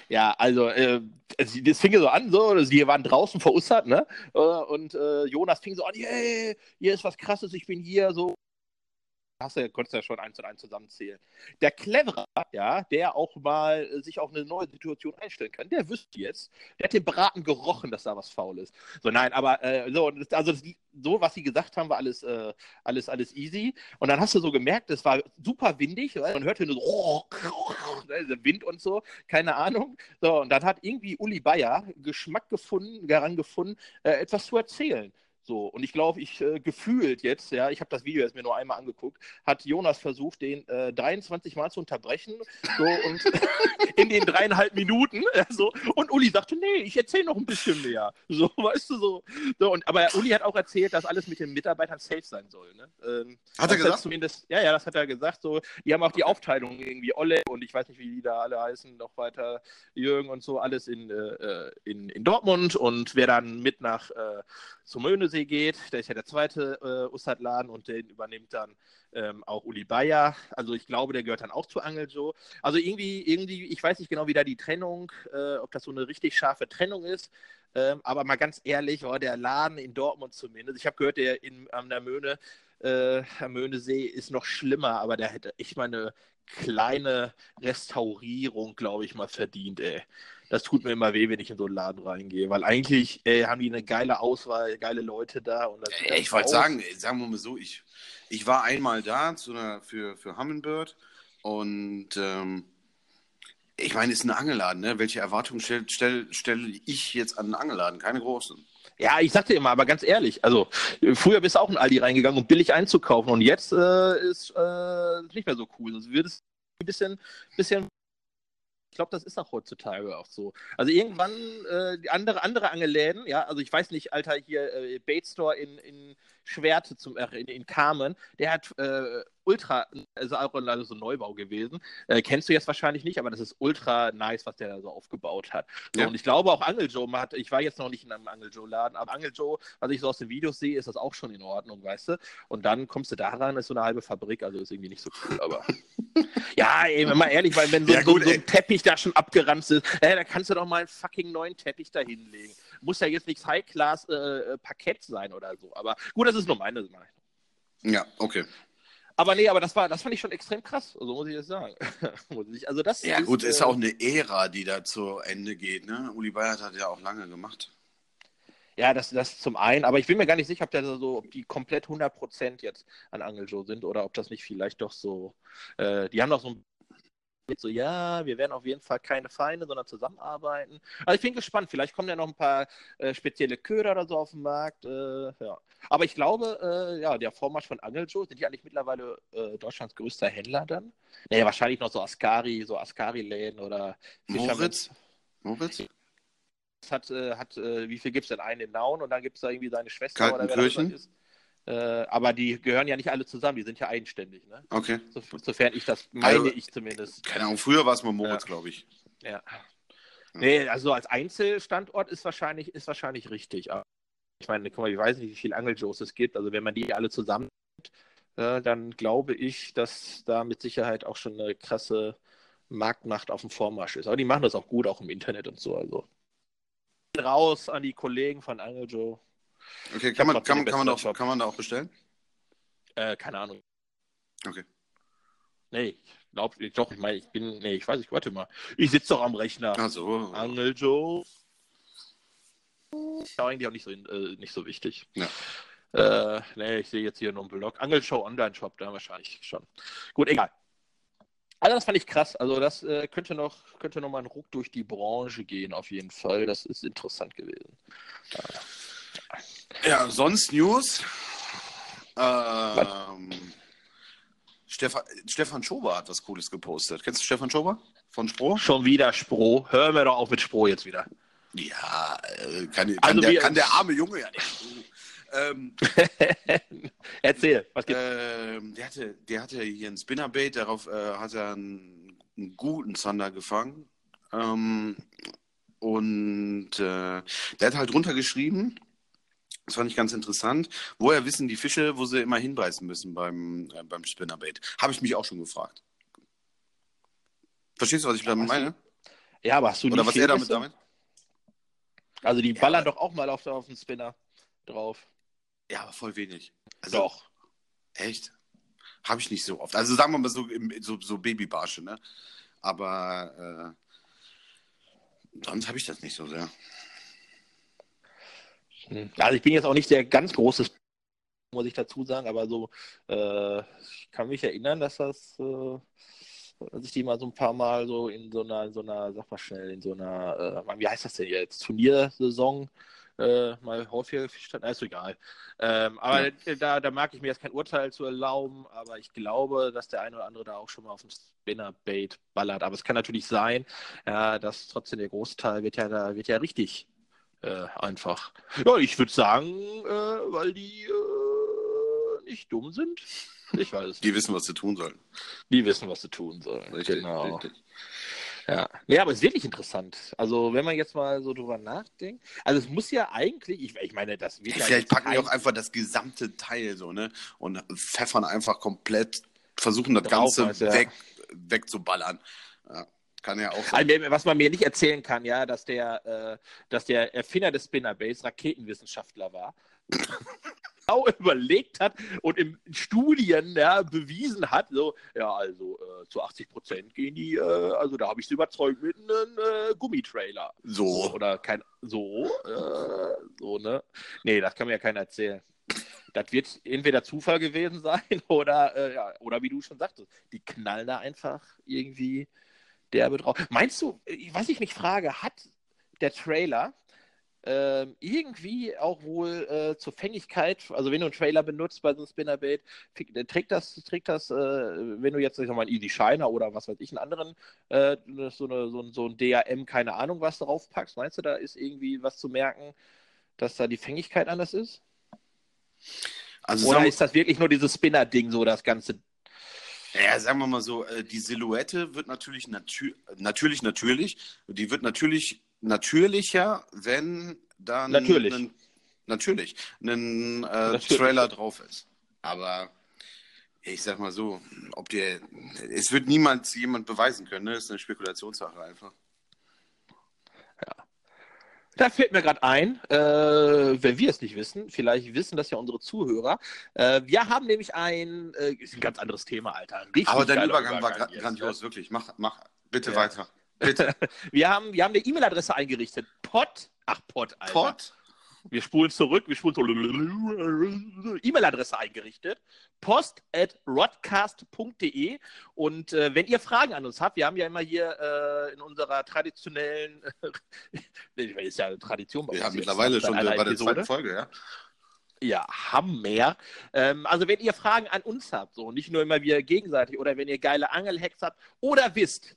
Ja, also, äh, das fing so an, so, wir waren draußen vor Ussat, ne? Äh, Und äh, Jonas fing so an, hey, hier ist was krasses, ich bin hier, so. Hast du, konntest ja schon eins und eins zusammenzählen. Der Cleverer, ja, der auch mal äh, sich auf eine neue Situation einstellen kann, der wüsste jetzt, der hat den Braten gerochen, dass da was faul ist. So, nein, aber äh, so, also so, was sie gesagt haben, war alles, äh, alles, alles easy. Und dann hast du so gemerkt, es war super windig, man hörte nur so der Wind und so, keine Ahnung. So, und dann hat irgendwie Uli Bayer Geschmack gefunden, daran gefunden, äh, etwas zu erzählen. So, und ich glaube, ich äh, gefühlt jetzt, ja, ich habe das Video jetzt mir nur einmal angeguckt, hat Jonas versucht, den äh, 23 Mal zu unterbrechen. So, und *laughs* in den dreieinhalb Minuten. Ja, so, und Uli sagte, nee, ich erzähle noch ein bisschen mehr. So, *laughs* weißt du, so. so und, aber Uli hat auch erzählt, dass alles mit den Mitarbeitern safe sein soll. Ne? Ähm, Hat er gesagt? Ja, ja, das hat er gesagt. So, die haben auch die Aufteilung irgendwie Olle und ich weiß nicht, wie die da alle heißen, noch weiter Jürgen und so, alles in, äh, in, in Dortmund. Und wer dann mit nach äh, zum Möhnesee geht, der ist ja der zweite äh, Ussat-Laden und den übernimmt dann ähm, auch Uli Bayer. Also ich glaube, der gehört dann auch zu Angeljo. Also irgendwie, irgendwie, ich weiß nicht genau, wie da die Trennung, äh, ob das so eine richtig scharfe Trennung ist. Ähm, aber mal ganz ehrlich, war der Laden in Dortmund zumindest. Ich habe gehört, der in, an der Möhne, äh, am Möhnesee ist noch schlimmer, aber der hätte echt mal eine kleine Restaurierung, glaube ich, mal verdient, ey. Das tut mir immer weh, wenn ich in so einen Laden reingehe, weil eigentlich äh, haben die eine geile Auswahl, geile Leute da. Und das Ja, ich wollte sagen, sagen wir mal so, ich, ich war einmal da zu einer, für, für Humminbird und ähm, ich meine, es ist ein Angelladen, ne? Welche Erwartungen stelle stell, stell ich jetzt an einen Angelladen? Keine großen. Ja, ich sagte immer, aber ganz ehrlich, also früher bist du auch in Aldi reingegangen, um billig einzukaufen und jetzt äh, ist äh, nicht mehr so cool. Also wird es ein bisschen, bisschen ich glaube, das ist auch heutzutage auch so. Also irgendwann äh, andere, andere Angelläden, ja, also ich weiß nicht, Alter, hier äh, Bait Store in, in Schwerte zum äh, in, in Carmen, der hat äh, ultra, also auch also so ein Neubau gewesen. Äh, kennst du jetzt wahrscheinlich nicht, aber das ist ultra nice, was der da so aufgebaut hat. So, Ja. Und ich glaube auch Angel Joe hat, ich war jetzt noch nicht in einem Angel Joe Laden, aber Angel Joe, was ich so aus den Videos sehe, ist das auch schon in Ordnung, weißt du? Und dann kommst du da ran, ist so eine halbe Fabrik, also ist irgendwie nicht so cool, aber. *laughs* ja, ey, mal ehrlich, weil wenn so, Ja, gut, so, so ein Teppich da schon abgeranzt ist, äh, da kannst du doch mal einen fucking neuen Teppich da hinlegen. Muss ja jetzt nichts High-Class äh, Parkett sein oder so. Aber gut, das ist nur meine Meinung. Ja, okay. Aber nee, aber das war, das fand ich schon extrem krass, also muss ich jetzt sagen. *laughs* Also das Ja, gut, ist äh, auch eine Ära, die da zu Ende geht, ne? Uli Bayert hat ja auch lange gemacht. Ja, das, das zum einen, aber ich bin mir gar nicht sicher, ob, der so, ob die komplett 100% jetzt an Angel Joe sind oder ob das nicht vielleicht doch so, äh, die haben doch so ein so, ja, wir werden auf jeden Fall keine Feinde, sondern zusammenarbeiten. Also ich bin gespannt, vielleicht kommen ja noch ein paar äh, spezielle Köder oder so auf den Markt. Äh, ja. Aber ich glaube, äh, ja, der Vormarsch von Angel Joe, sind die eigentlich mittlerweile äh, Deutschlands größter Händler dann? Naja, wahrscheinlich noch so Ascari, so Ascari-Läden oder Moritz? Moritz? hat, äh, hat äh, wie viel gibt es denn? Einen in Nauen und dann gibt es da irgendwie seine Schwester oder wer das ist. Äh, aber die gehören ja nicht alle zusammen, die sind ja eigenständig, ne? Okay. So, sofern ich das meine, Also- ich zumindest. Keine Ahnung, früher war es mal Moritz, Ja. glaube ich. Ja. Nee, also als Einzelstandort ist wahrscheinlich, ist wahrscheinlich richtig. Aber ich meine, guck mal, ich weiß nicht, wie viele Angeljoes es gibt. Also wenn man die alle zusammen äh, dann glaube ich, dass da mit Sicherheit auch schon eine krasse Marktmacht auf dem Vormarsch ist. Aber die machen das auch gut, auch im Internet und so. Also raus an die Kollegen von Angeljo. Okay, kann man, kann, kann, man auch, kann man da auch bestellen? Äh, keine Ahnung. Okay. Nee, ich glaube, doch, ich meine, ich bin, nee, ich weiß nicht, warte mal. Ich sitze doch am Rechner. Ach so. Angel Joe. Ist eigentlich auch nicht so, äh, nicht so wichtig. Ja. Äh, nee, ich sehe jetzt hier nur einen Blog. Angel Show Online Shop, da wahrscheinlich schon. Gut, egal. Also das fand ich krass. Also das äh, könnte noch könnte noch mal ein Ruck durch die Branche gehen auf jeden Fall. Das ist interessant gewesen. Ja, sonst News. Ähm, Stefan, Stefan Schober hat was Cooles gepostet. Kennst du Stefan Schober von Spro? Schon wieder Spro. Hör mir doch auf mit Spro jetzt wieder. Ja, äh, kann, kann, Also der, kann der arme Junge ja nicht. Ähm, *laughs* Erzähl, was gibt's? ähm, der, hatte, der hatte hier ein Spinnerbait, darauf äh, hat er einen, einen guten Zander gefangen. Ähm, und äh, der hat halt drunter geschrieben, das fand ich ganz interessant, woher wissen die Fische, wo sie immer hinbeißen müssen beim, äh, beim Spinnerbait? Habe ich mich auch schon gefragt. Verstehst du, was ich damit hast du- meine? ja, aber hast du Oder was er damit damit? Also die Ja, ballern aber- doch auch mal auf, auf den Spinner drauf. Ja, aber voll wenig. Also, Doch. Echt? Habe ich nicht so oft. Also sagen wir mal so, so, so Babybarsche, ne? Aber äh, sonst habe ich das nicht so sehr. Hm. Also ich bin jetzt auch nicht der ganz große, muss ich dazu sagen, aber so, äh, ich kann mich erinnern, dass das, äh, dass ich die mal so ein paar Mal so in so einer, in so einer, sag mal schnell, in so einer, äh, wie heißt das denn jetzt, Turniersaison äh, mal häufiger gefischt hat. Na, ist egal. Ähm, aber Ja. da, da mag ich mir jetzt kein Urteil zu erlauben, aber ich glaube, dass der eine oder andere da auch schon mal auf dem Spinnerbait ballert. Aber es kann natürlich sein, ja, dass trotzdem der Großteil wird ja da, wird ja richtig äh, einfach. Ja, ich würde sagen, äh, weil die äh, nicht dumm sind. Ich weiß es *laughs* nicht. Die wissen, was sie tun sollen. Die wissen, was sie tun sollen. Richtig, genau. richtig. Ja. Nee, aber es ist wirklich interessant. Also, wenn man jetzt mal so drüber nachdenkt. Also, es muss ja eigentlich, ich, ich meine, das wird ja. Vielleicht packen die auch einfach das gesamte Teil so, ne? Und pfeffern einfach komplett, versuchen das Drauf, Ganze du, ja. weg, wegzuballern. Ja, kann ja auch sein. Also, wer- was man mir nicht erzählen kann, ja, dass der, äh, dass der Erfinder des Spinnerbaits Raketenwissenschaftler war. *laughs* genau überlegt hat und in Studien ja, bewiesen hat, so, ja, also äh, zu 80 Prozent gehen die, äh, also da habe ich sie überzeugt mit einem äh, Gummitrailer. So. Oder kein, so, äh, so, ne? Nee, das kann mir ja keiner erzählen. Das wird entweder Zufall gewesen sein *laughs* oder, äh, ja, oder wie du schon sagtest, die knallen da einfach irgendwie derbe drauf. Meinst du, was ich mich frage, hat der Trailer ähm, irgendwie auch wohl äh, zur Fängigkeit, also wenn du einen Trailer benutzt bei so einem Spinnerbait, äh, trägt das, trägt das, äh, wenn du jetzt, ich sag mal, einen Easy Shiner oder was weiß ich, einen anderen, äh, so, eine, so, ein, so ein DAM, keine Ahnung, was darauf packst, meinst du, da ist irgendwie was zu merken, dass da die Fängigkeit anders ist? Also Oder ist das wirklich nur dieses Spinner-Ding, so das ganze ja, sagen wir mal so, äh, die Silhouette wird natürlich natür natürlich, natürlich, die wird natürlich natürlicher, wenn dann natürlich, ein, natürlich ein äh, Trailer drauf ist. Aber ich sag mal so, ob der, es wird niemals jemand beweisen können, ne? Das ist eine Spekulationssache einfach. Ja. Da fällt mir gerade ein, äh, wenn wir es nicht wissen, vielleicht wissen das ja unsere Zuhörer. Äh, wir haben nämlich ein, äh, ist ein ganz anderes Thema, Alter. Aber dein Übergang, Übergang, war grandios, jetzt, wirklich. Mach, mach bitte ja. weiter. Bitte. *laughs* wir haben, wir haben eine E-Mail-Adresse eingerichtet. Pod, ach Pod, Alter. Pod? Wir spulen zurück, wir spulen zurück. E-Mail-Adresse eingerichtet. Post at rodcast.de. Und äh, wenn ihr Fragen an uns habt, wir haben ja immer hier äh, in unserer traditionellen, *laughs* ist ja Tradition bei uns. Ja, mittlerweile schon bei der zweiten Folge, ja. Ja, Hammer. Ähm, also wenn ihr Fragen an uns habt, so nicht nur immer wir gegenseitig, oder wenn ihr geile Angelhacks habt oder wisst,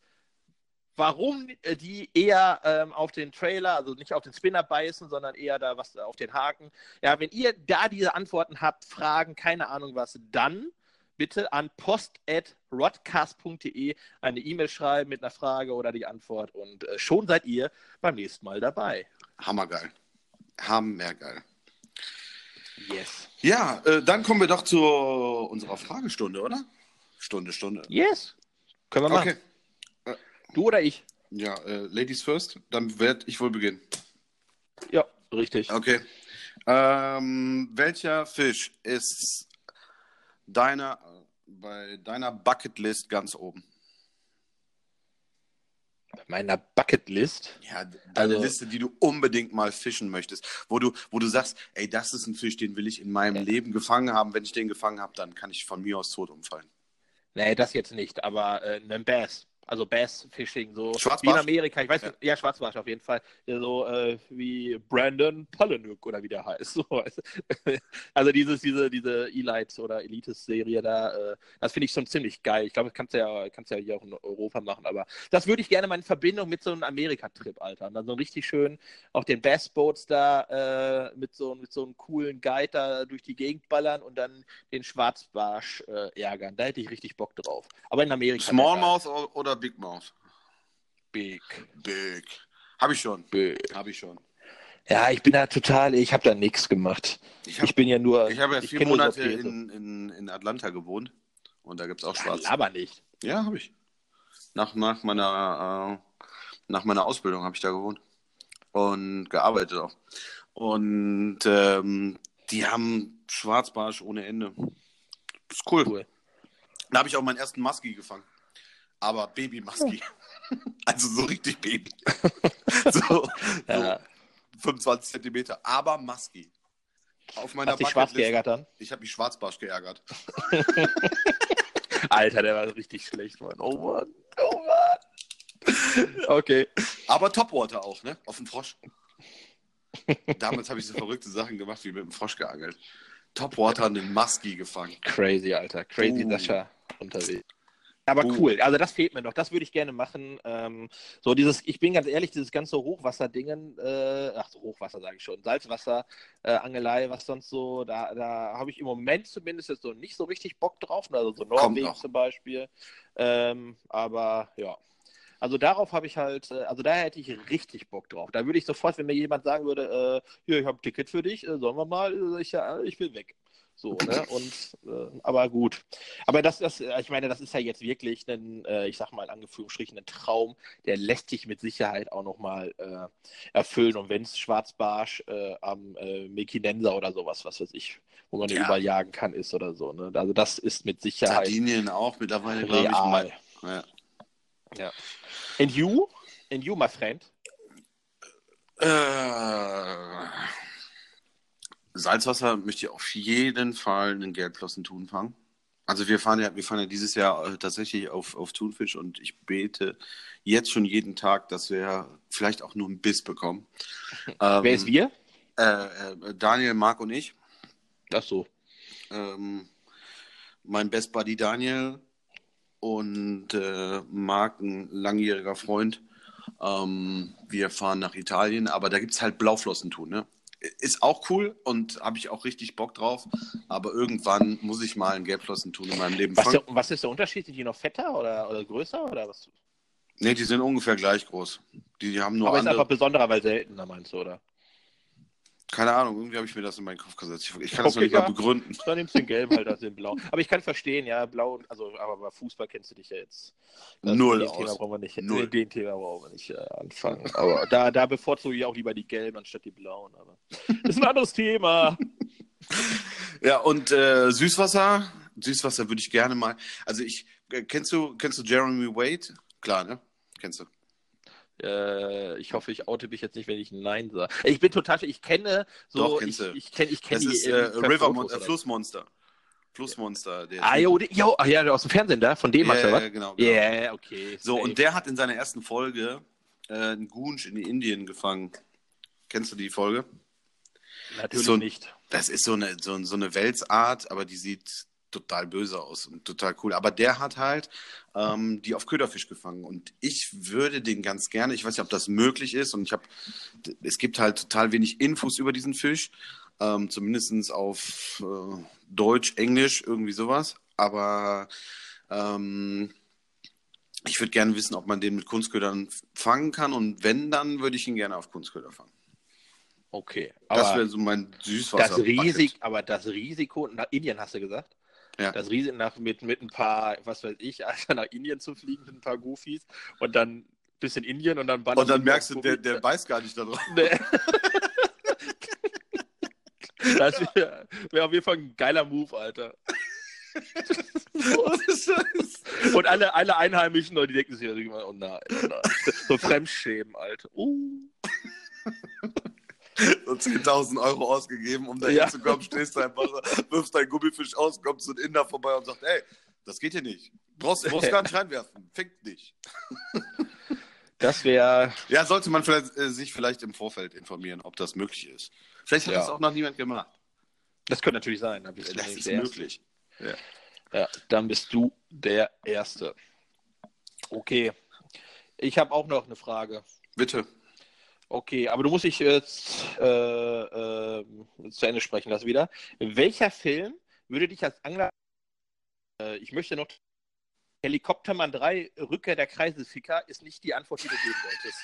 warum äh, die eher ähm, auf den Trailer, also nicht auf den Spinner beißen, sondern eher da was auf den Haken. Ja, wenn ihr da diese Antworten habt, Fragen, keine Ahnung was, dann bitte an post.rodcast.de eine E-Mail schreiben mit einer Frage oder die Antwort und äh, schon seid ihr beim nächsten Mal dabei. Hammergeil. Hammergeil. Yes. Ja, äh, dann kommen wir doch zu unserer Fragestunde, oder? Stunde, Stunde. Yes. Können wir machen. Okay. Du oder ich? Ja, äh, Ladies first, dann werde ich wohl beginnen. Ja, richtig. Okay. Ähm, welcher Fisch ist deiner, bei deiner Bucketlist ganz oben? Bei meiner Bucketlist? Ja, deine also, Liste, die du unbedingt mal fischen möchtest. Wo du, wo du sagst, ey, das ist ein Fisch, den will ich in meinem ja. Leben gefangen haben. Wenn ich den gefangen habe, dann kann ich von mir aus tot umfallen. Nee, das jetzt nicht, aber äh, einen Bass. Also Bass Fishing, so wie in Amerika, ich weiß ja. ja, Schwarzbarsch auf jeden Fall, so äh, wie Brandon Palenuk oder wie der heißt. *laughs* So, also dieses, diese, diese Elite oder Elites-Serie da, äh, das finde ich schon ziemlich geil. Ich glaube, das kannst du ja, kannst ja hier auch in Europa machen, aber das würde ich gerne mal in Verbindung mit so einem Amerika-Trip, Alter. Und dann so richtig schön auch den Bassboats da äh, mit, so, mit so einem coolen Guide da durch die Gegend ballern und dann den Schwarzbarsch äh, ärgern. Da hätte ich richtig Bock drauf. Aber in Amerika. Smallmouth oder oder Big Mouth? Big. Big. Habe ich schon. Big. Habe ich schon. Ja, ich bin da total, ich habe da nichts gemacht. Ich, hab, ich, bin ja nur. Ich habe ja vier Monate in, in, in Atlanta gewohnt und da gibt es auch Schwarz. Aber nicht. Ja, habe ich. Nach, nach, meiner, äh, nach meiner Ausbildung habe ich da gewohnt und gearbeitet auch. Und ähm, die haben Schwarzbarsch ohne Ende. Das ist cool. cool. Da habe ich auch meinen ersten Musky gefangen aber Baby-Musky. *laughs* also so richtig Baby. *laughs* so, ja. 25 Zentimeter, aber Musky. Auf meiner Hast dich schwarz geärgert dann? Ich habe mich Schwarzbarsch geärgert. *laughs* Alter, der war richtig schlecht, Mann. Oh Mann, oh Mann. Okay. Aber Topwater auch, ne? Auf dem Frosch. Damals habe ich so verrückte Sachen gemacht, wie mit dem Frosch geangelt. Topwater einen Musky gefangen. Crazy, Alter. Crazy uh. Sascha unterwegs. Aber uh. cool, also das fehlt mir noch, das würde ich gerne machen. Ähm, so dieses, ich bin ganz ehrlich, dieses ganze Hochwasserdingen, äh, ach so, Hochwasser sage ich schon, Salzwasser, äh, Angelei, was sonst so, da, da habe ich im Moment zumindest jetzt so nicht so richtig Bock drauf, also so Norwegen zum Beispiel. Ähm, aber ja, also darauf habe ich halt, äh, also da hätte ich richtig Bock drauf. Da würde ich sofort, wenn mir jemand sagen würde, äh, hier, ich habe ein Ticket für dich, äh, sollen wir mal, äh, ich, ja, ich will weg. So, ne? Und äh, aber gut. Aber das, das, äh, ich meine, das ist ja jetzt wirklich ein, äh, ich sag mal in Anführungsstrichen, ein Traum, der lässt sich mit Sicherheit auch nochmal äh, erfüllen. Und wenn es Schwarzbarsch äh, am äh, Mekinenser oder sowas, was weiß ich, wo man ja. überjagen kann, ist oder so. Ne? Also das ist mit Sicherheit. Sardinien auch mittlerweile, glaube ich. Mal, ja. ja. And you? And you, my friend? Äh. Salzwasser möchte ich auf jeden Fall einen gelbflossen Thun fangen. Also wir fahren ja, wir fahren ja dieses Jahr äh, tatsächlich auf, auf Thunfisch und ich bete jetzt schon jeden Tag, dass wir vielleicht auch nur einen Biss bekommen. *laughs* Wer ähm, ist wir? Äh, äh, Daniel, Marc und ich. Ach so. Ähm, mein Best Buddy Daniel und äh, Marc, ein langjähriger Freund. Ähm, wir fahren nach Italien, aber da gibt es halt Blauflossentun, ne? Ist auch cool und habe ich auch richtig Bock drauf. Aber irgendwann muss ich mal ein Gelbflossen-Tun in meinem Leben was, der, was ist der Unterschied? Sind die noch fetter oder, oder größer? Oder was? Nee, die sind ungefähr gleich groß. Die, die haben nur Aber andere... ist einfach besonderer, weil seltener, meinst du, oder? Keine Ahnung, irgendwie habe ich mir das in meinen Kopf gesetzt. Ich, kann okay, das noch nicht ja. mal begründen. Dann nimmst du den gelben halt, *laughs* das den blau. Aber ich kann verstehen, ja, blau, also, aber bei Fußball kennst du dich ja jetzt. Das Null den aus. Thema brauchen wir nicht, Null. Den Thema brauchen wir nicht äh, anfangen. Aber da, da bevorzuge ich auch lieber die gelben anstatt die blauen. Aber *laughs* das ist ein anderes Thema. ja, und äh, Süßwasser, Süßwasser würde ich gerne mal. Also ich, äh, kennst du, kennst du Jeremy Wade? Klar, ne? Kennst du? Äh, ich hoffe, ich oute mich jetzt nicht, wenn ich Nein sage. Ich bin total, ich kenne so, Doch, ich, ich kenne, ich kenne die. Das ist äh, River Mon äh, Flussmonster. Flussmonster. Der ah, jo, jo, ach ja, aus dem Fernsehen da, von dem ja, yeah, was? genau. genau. Ja, yeah, okay. So, und der hat in seiner ersten Folge äh, einen Gunsch in Indien gefangen. Kennst du die Folge? Natürlich so, nicht. Das ist so eine, so, so eine Welsart, aber die sieht total böse aus und total cool. Aber der hat halt ähm, die auf Köderfisch gefangen und ich würde den ganz gerne, ich weiß nicht, ob das möglich ist und ich habe, es gibt halt total wenig Infos über diesen Fisch, ähm, zumindest auf äh, Deutsch, Englisch, irgendwie sowas. Aber ähm, ich würde gerne wissen, ob man den mit Kunstködern fangen kann und wenn, dann würde ich ihn gerne auf Kunstköder fangen. Okay. das wäre so mein Süßwasser. Das Risik, aber das Risiko, nach Indien hast du gesagt? Ja. Das Risiko nach, mit, mit ein paar, was weiß ich, Alter, nach Indien zu fliegen mit ein paar Goofies und dann bis in Indien und dann Und dann merkst du, der, der beißt gar nicht da drauf. *laughs* Nee. das wäre wär auf jeden Fall ein geiler Move, Alter. *laughs* *laughs* und alle, alle Einheimischen, die denken sich immer, oh nein, oh nein. So Fremdschämen, Alter. Uh *laughs* so 10.000 Euro ausgegeben, um da ja. hinzukommen, stehst du einfach, wirfst deinen Gummifisch aus, kommt so ein Inder vorbei und sagt, ey, das geht hier nicht. Brauchst, brauchst gar nicht reinwerfen. Fängt nicht. *laughs* Das wäre. Ja, sollte man vielleicht, äh, sich vielleicht im Vorfeld informieren, ob das möglich ist. Vielleicht hat ja. das auch noch niemand gemacht. Das könnte natürlich sein. das ist möglich. Ja. ja, dann bist du der Erste. Okay. Ich habe auch noch eine Frage. Bitte. Okay, aber du musst dich jetzt äh, äh, zu Ende sprechen lassen wieder. Welcher Film würde dich als Angler. Äh, ich möchte noch. Helikoptermann 3, Rückkehr der Kreiselficker, ist nicht die Antwort, die du geben wolltest.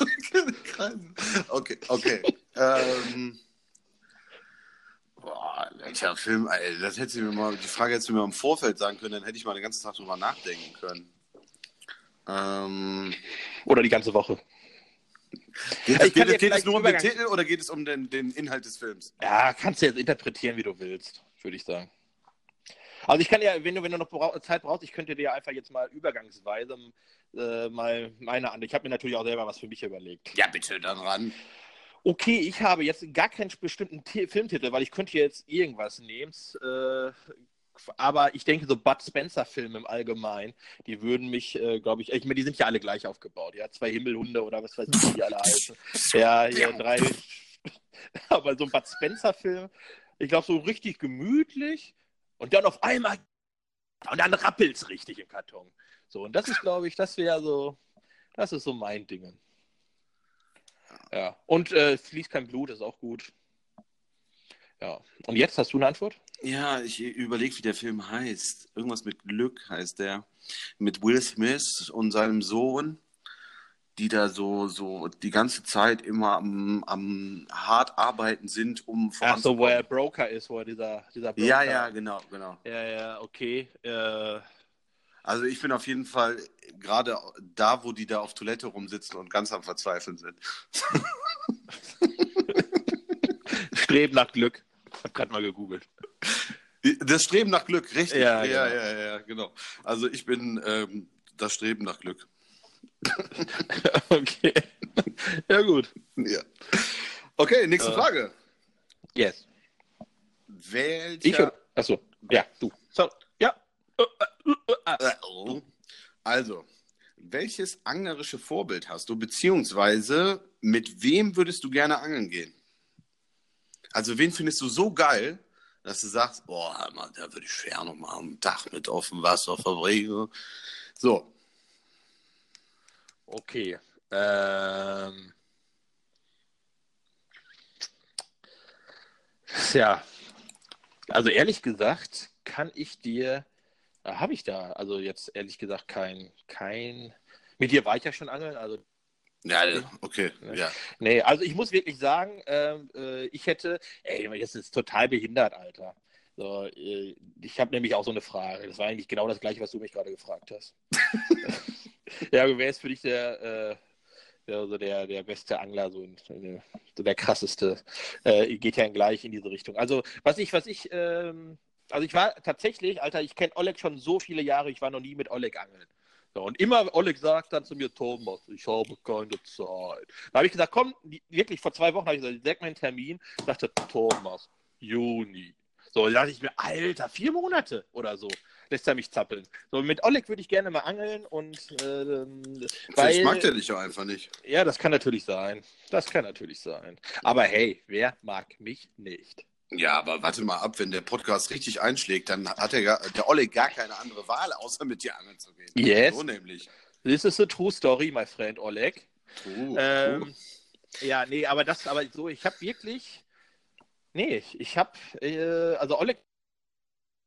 Rückkehr der Kreisel. Okay, okay. ähm. Boah, welcher Film, ey, das hätte mir mal, die Frage hättest du mir im Vorfeld sagen können, dann hätte ich mal den ganzen Tag drüber nachdenken können. Ähm, oder die ganze Woche. Geht, es, geht, geht es nur um den Titel oder geht es um den, den Inhalt des Films? Ja, kannst du jetzt interpretieren, wie du willst, würde ich sagen. Also ich kann ja, wenn du, wenn du noch Zeit brauchst, ich könnte dir einfach jetzt mal übergangsweise äh, mal meine an. Ich habe mir natürlich auch selber was für mich überlegt. Ja, bitte, dann ran. Okay, ich habe jetzt gar keinen bestimmten T Filmtitel, weil ich könnte jetzt irgendwas nehmen. Äh, aber ich denke, so Bud Spencer-Filme im Allgemeinen, die würden mich, äh, glaube ich, ich meine, die sind ja alle gleich aufgebaut. Ja, zwei Himmelhunde oder was weiß ich, wie die alle heißen. Ja, hier drei. *laughs* aber so ein Bud Spencer-Film, ich glaube, so richtig gemütlich und dann auf einmal und dann rappelt es richtig im Karton. So, und das ist, glaube ich, das wäre so, das ist so mein Ding. Ja, und äh, fließt kein Blut, ist auch gut. Ja, und jetzt hast du eine Antwort? Ja, ich überlege, wie der Film heißt. Irgendwas mit Glück heißt der. Mit Will Smith und seinem Sohn. die da so, so die ganze Zeit immer am, am hart arbeiten sind, um Ach so, wo er Broker ist, wo er dieser, dieser Broker. Ja, ja, genau, genau. Ja, ja, okay. Äh, also ich bin auf jeden Fall gerade da, wo die da auf Toilette rumsitzen und ganz am Verzweifeln sind. *laughs* Streben nach Glück. Ich habe gerade mal gegoogelt. Das Streben nach Glück, richtig. Ja, ja, genau. ja, ja, genau. Also ich bin ähm, das Streben nach Glück. *laughs* okay. Ja, gut. Ja. Okay, nächste Äh. Frage. Yes. Welcher... Ich? Achso. Ja, du. So, ja. Äh, äh, äh, oh. Also, welches anglerische Vorbild hast du, beziehungsweise mit wem würdest du gerne angeln gehen? Also, wen findest du so geil, dass du sagst, boah, Mann, da würde ich gerne mal einen Tag mit auf dem Wasser verbringen. So, Okay. Ähm. Ja. Also ehrlich gesagt, kann ich dir, habe ich da, also jetzt ehrlich gesagt kein, kein, mit dir war ich ja schon angeln, also ja, okay, Ne? ja. Nee, also ich muss wirklich sagen, ähm, äh, ich hätte, ey, das ist total behindert, Alter. So, äh, ich habe nämlich auch so eine Frage. Das war eigentlich genau das gleiche, was du mich gerade gefragt hast. *laughs* ja, wer ist für dich der, äh, der, so der, der beste Angler, so, in- so der krasseste? Äh, geht ja gleich in diese Richtung. Also, was ich, was ich, ähm, also ich war tatsächlich, Alter, ich kenne Oleg schon so viele Jahre, ich war noch nie mit Oleg angeln. So, und immer Oleg sagt dann zu mir, Thomas, ich habe keine Zeit. Da habe ich gesagt, komm, wirklich vor zwei Wochen habe ich gesagt, sag mir einen Termin. Sagte Thomas, Juni. So, da dachte ich mir, Alter, vier Monate oder so. Lässt er mich zappeln. So, mit Oleg würde ich gerne mal angeln und ähm, weil, mag der dich ja einfach nicht. ja, das kann natürlich sein. Das kann natürlich sein. Aber hey, wer mag mich nicht? Ja, aber warte mal ab, wenn der Podcast richtig einschlägt, dann hat der, gar- der Olle gar keine andere Wahl, außer mit dir angeln zu gehen. Yes. So nämlich. This is a true story, my friend Oleg. True, Ähm, ja, nee, aber das, aber so, ich habe wirklich, nee, ich, ich habe, äh, also Oleg,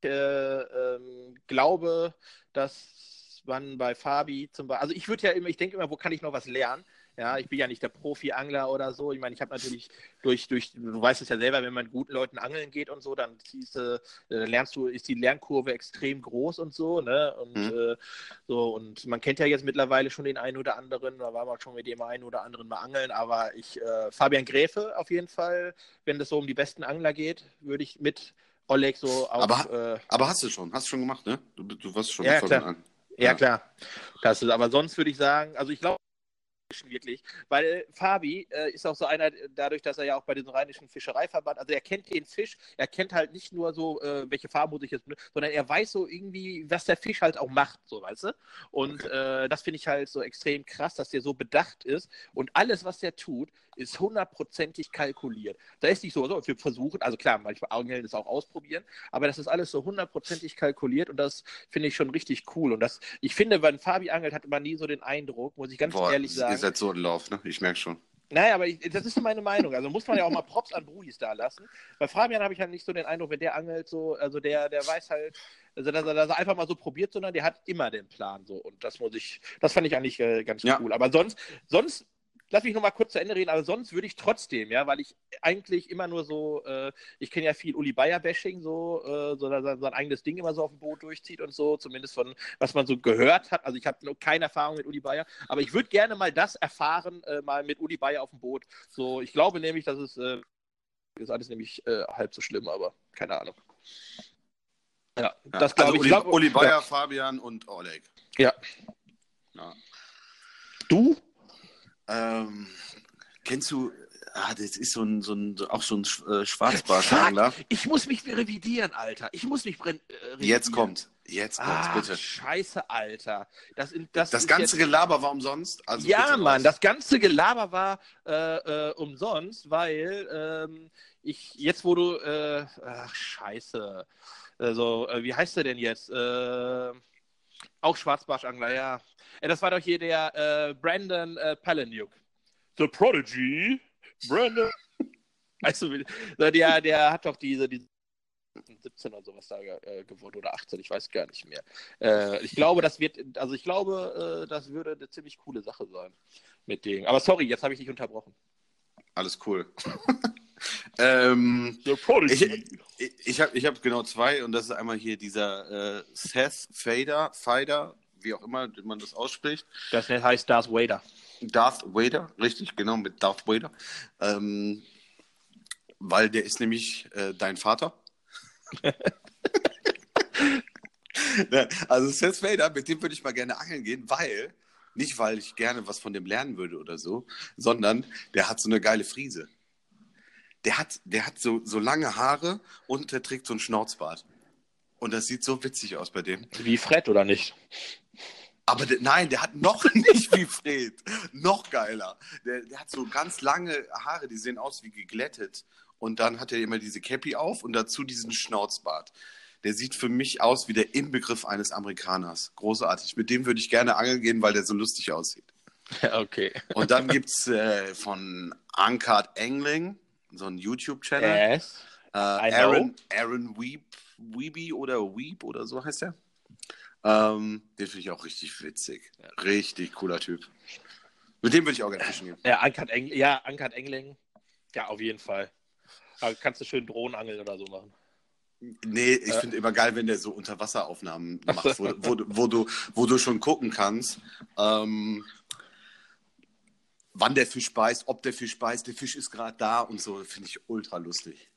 äh, ähm, glaube, dass man bei Fabi zum Beispiel, also ich würde ja immer, ich denke immer, wo kann ich noch was lernen? Ja, ich bin ja nicht der Profi-Angler oder so. Ich meine, ich habe natürlich durch, durch, du weißt es ja selber, wenn man mit guten Leuten angeln geht und so, dann siehst du, äh, lernst du, ist die Lernkurve extrem groß und so, ne? Und Mhm. äh, so, und man kennt ja jetzt mittlerweile schon den einen oder anderen, da war man schon mit dem einen oder anderen mal angeln, aber ich, äh, Fabian Gräfe auf jeden Fall, wenn es so um die besten Angler geht, würde ich mit Oleg so auf. Aber- äh, Aber hast du schon, hast du schon gemacht, ne? Du, du warst schon Ja, klar. an. ja, Ja. klar. Das ist, aber sonst würde ich sagen, also ich glaube wirklich, weil Fabi äh, ist auch so einer, dadurch, dass er ja auch bei diesem rheinischen Fischereiverband, also er kennt den Fisch, er kennt halt nicht nur so, äh, welche Farbe muss ich jetzt, sondern er weiß so irgendwie, was der Fisch halt auch macht, so, weißt du? Und äh, das finde ich halt so extrem krass, dass der so bedacht ist und alles, was der tut, ist hundertprozentig kalkuliert. Da ist nicht so, so, wir versuchen, also klar, manchmal Angeln ist auch ausprobieren, aber das ist alles so hundertprozentig kalkuliert und das finde ich schon richtig cool. Und das, ich finde, wenn Fabi angelt, hat man nie so den Eindruck, muss ich ganz Boah, ehrlich ihr seid so in Lauf, ne? Ich merke schon. Naja, aber ich, das ist so meine Meinung. Also muss man ja auch mal Props an Brudis da lassen. Bei Fabian habe ich halt nicht so den Eindruck, wenn der angelt, so, also der, der weiß halt, also dass er, dass er einfach mal so probiert, sondern der hat immer den Plan so. Und das muss ich, das fand ich eigentlich äh, ganz Ja. cool. Aber sonst, sonst, lass mich noch mal kurz zu Ende reden, aber sonst würde ich trotzdem, ja, weil ich eigentlich immer nur so, äh, ich kenne ja viel Uli Bayer-Bashing, so, äh, so er sein eigenes Ding immer so auf dem Boot durchzieht und so, zumindest von, was man so gehört hat. Also ich habe noch keine Erfahrung mit Uli Bayer, aber ich würde gerne mal das erfahren, äh, mal mit Uli Bayer auf dem Boot. So, ich glaube nämlich, dass es äh, ist alles nämlich äh, halb so schlimm, aber keine Ahnung. Ja, Ja. das glaube also ich. Uli, glaub, Uli Bayer, Fabian und Oleg. Ja. Ja. Du? Ähm, kennst du, ah, das ist so ein, so ein auch so ein äh, Schwarzbartangler. Ich muss mich revidieren, Alter. Ich muss mich äh, revidieren. Jetzt kommt, jetzt kommt, Ah, bitte. scheiße, Alter. Das, das, Das ganze jetzt, Gelaber war umsonst. Also Ja, Mann, das ganze Gelaber war äh, äh, umsonst, weil ähm, ich, jetzt wo du, äh, ach, scheiße. Also, äh, wie heißt der denn jetzt? Äh, auch Schwarzbarschangler, ja. Äh, das war doch hier der äh, Brandon äh, Palahniuk. The Prodigy, Brandon. *laughs* Weißt du, der, der hat doch diese, diese 17 oder sowas da äh, geworden oder 18, ich weiß gar nicht mehr. Äh, ich glaube, das wird, also ich glaube, äh, das würde eine ziemlich coole Sache sein mit dem. Aber sorry, jetzt habe ich dich unterbrochen. Alles cool. *laughs* *laughs* ähm, ich ich, ich habe ich hab genau zwei und das ist einmal hier dieser äh, Seth Fader, Fader, wie auch immer man das ausspricht. Das heißt Darth Vader. Darth Vader, richtig, genau, mit Darth Vader. Ähm, weil der ist nämlich äh, dein Vater. *laughs* also Seth Vader, mit dem würde ich mal gerne angeln gehen, weil, nicht weil ich gerne was von dem lernen würde oder so, sondern der hat so eine geile Friese. Der hat, der hat so, so lange Haare und der trägt so einen Schnauzbart. Und das sieht so witzig aus bei dem. Wie Fred, oder nicht? Aber der, nein, der hat noch *laughs* nicht wie Fred. noch geiler. Der, der, hat so ganz lange Haare, die sehen aus wie geglättet. Und dann hat er immer diese Cappy auf und dazu diesen Schnauzbart. Der sieht für mich aus wie der Inbegriff eines Amerikaners. Großartig. Mit dem würde ich gerne angeln gehen, weil der so lustig aussieht. *laughs* Okay. Und dann gibt es äh, von Uncut Angling, so ein YouTube-Channel. Yes. Äh, Aaron, Aaron Weep, Weeby oder Weep oder so heißt er. Ähm, den finde ich auch richtig witzig. Richtig cooler Typ. Mit dem würde ich auch gerne fischen gehen. Ja, Uncut Angling. Ja, Uncut Angling. Ja, auf jeden Fall. Aber kannst du schön Drohnenangeln oder so machen. Nee, ich äh. finde immer geil, wenn der so Unterwasseraufnahmen macht, wo, wo, wo, du, wo du schon gucken kannst, ähm, wann der Fisch beißt, ob der Fisch beißt, der Fisch ist gerade da und so, finde ich ultra lustig.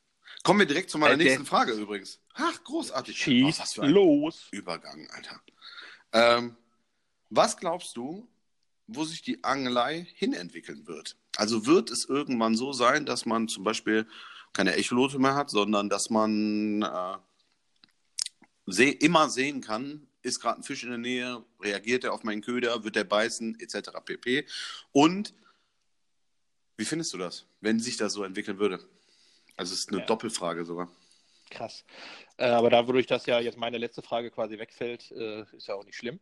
Kommen wir direkt zu meiner äh, nächsten Frage übrigens. Ach, großartig. Schieß oh, was für ein los. Übergang, Alter. Ähm, was glaubst du, wo sich die Angelei hinentwickeln wird? Also wird es irgendwann so sein, dass man zum Beispiel keine Echolote mehr hat, sondern dass man äh, seh immer sehen kann, ist gerade ein Fisch in der Nähe, reagiert er auf meinen Köder, wird er beißen, etc. pp. Und wie findest du das, wenn sich das so entwickeln würde? Also es ist eine ja. Doppelfrage sogar. Krass. Äh, aber da, wodurch das ja jetzt meine letzte Frage quasi wegfällt, äh, ist ja auch nicht schlimm.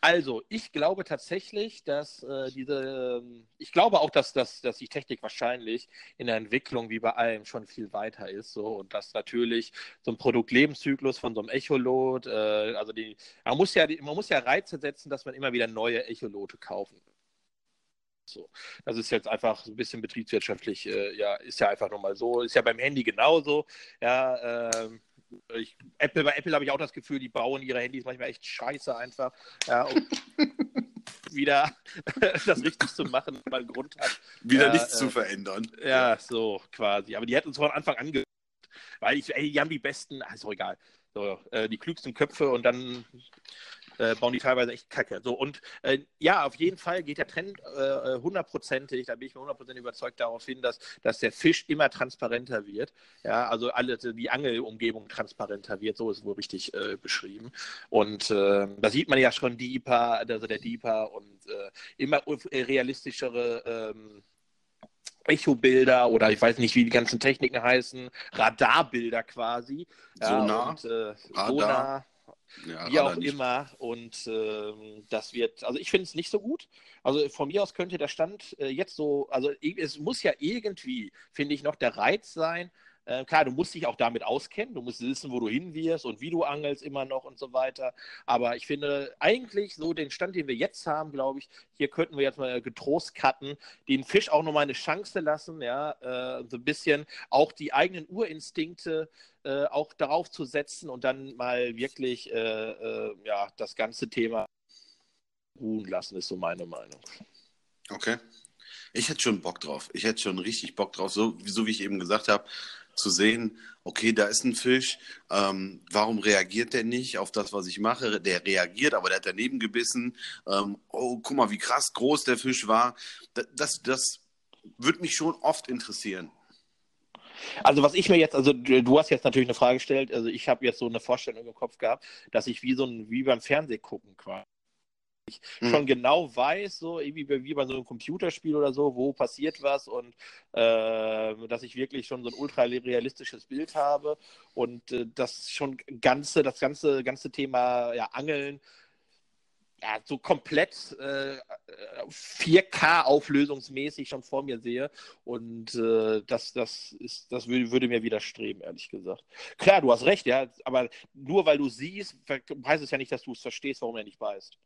Also, ich glaube tatsächlich, dass äh, diese, ähm, ich glaube auch, dass, dass, dass die Technik wahrscheinlich in der Entwicklung wie bei allem schon viel weiter ist. So, und dass natürlich so ein Produktlebenszyklus von so einem Echolot, äh, also die, man muss ja, man muss ja Reize setzen, dass man immer wieder neue Echolote kaufen so. Das ist jetzt einfach ein bisschen betriebswirtschaftlich, äh, ja, ist ja einfach nochmal so. Ist ja beim Handy genauso. Ja, äh, ich, Apple, bei Apple habe ich auch das Gefühl, die bauen ihre Handys manchmal echt scheiße einfach. Ja, um *laughs* wieder *laughs* das richtig zu machen, wenn man Grund hat. Wieder ja, nichts äh, zu verändern. Ja, so quasi. Aber die hätten uns von Anfang an ge weil ich, ey, die haben die besten, ist auch egal. So, äh, die klügsten Köpfe und dann äh, bauen die teilweise echt kacke. So, und äh, ja, auf jeden Fall geht der Trend äh, hundertprozentig, da bin ich mir hundertprozentig überzeugt darauf hin, dass, dass der Fisch immer transparenter wird. Ja, also alle, die Angelumgebung transparenter wird, so ist es wohl richtig äh, beschrieben. Und äh, da sieht man ja schon Deeper, also der Deeper und äh, immer realistischere ähm, Echo-Bilder oder ich weiß nicht, wie die ganzen Techniken heißen, Radarbilder quasi. Sonar. und, äh, Sonar ja, wie auch nicht. immer. Und ähm, das wird, also ich finde es nicht so gut. Also von mir aus könnte der Stand äh, jetzt so, also es muss ja irgendwie, finde ich, noch der Reiz sein, äh, klar, du musst dich auch damit auskennen, du musst wissen, wo du hin wirst und wie du angelst immer noch und so weiter. Aber ich finde eigentlich so den Stand, den wir jetzt haben, glaube ich, hier könnten wir jetzt mal getrost cutten, den Fisch auch nochmal eine Chance lassen, ja, äh, so ein bisschen auch die eigenen Urinstinkte äh, auch darauf zu setzen und dann mal wirklich äh, äh, ja, das ganze Thema ruhen lassen, ist so meine Meinung. Okay. Ich hätte schon Bock drauf. Ich hätte schon richtig Bock drauf. So, so wie ich eben gesagt habe, zu sehen, okay, da ist ein Fisch, ähm, warum reagiert der nicht auf das, was ich mache? Der reagiert, aber der hat daneben gebissen. Ähm, oh, guck mal, wie krass groß der Fisch war. Das, das, das würde mich schon oft interessieren. Also was ich mir jetzt, also du hast jetzt natürlich eine Frage gestellt, also ich habe jetzt so eine Vorstellung im Kopf gehabt, dass ich wie so ein, wie beim Fernsehgucken quasi ich hm. schon genau weiß, so irgendwie wie bei so einem Computerspiel oder so, wo passiert was und äh, dass ich wirklich schon so ein ultra realistisches Bild habe und äh, das schon ganze, das ganze, ganze Thema ja, Angeln ja, so komplett äh, 4K auflösungsmäßig schon vor mir sehe. Und äh, das, das, ist, das würde, würde mir widerstreben, ehrlich gesagt. Klar, du hast recht, ja, aber nur weil du siehst, heißt es ja nicht, dass du es verstehst, warum er nicht beißt.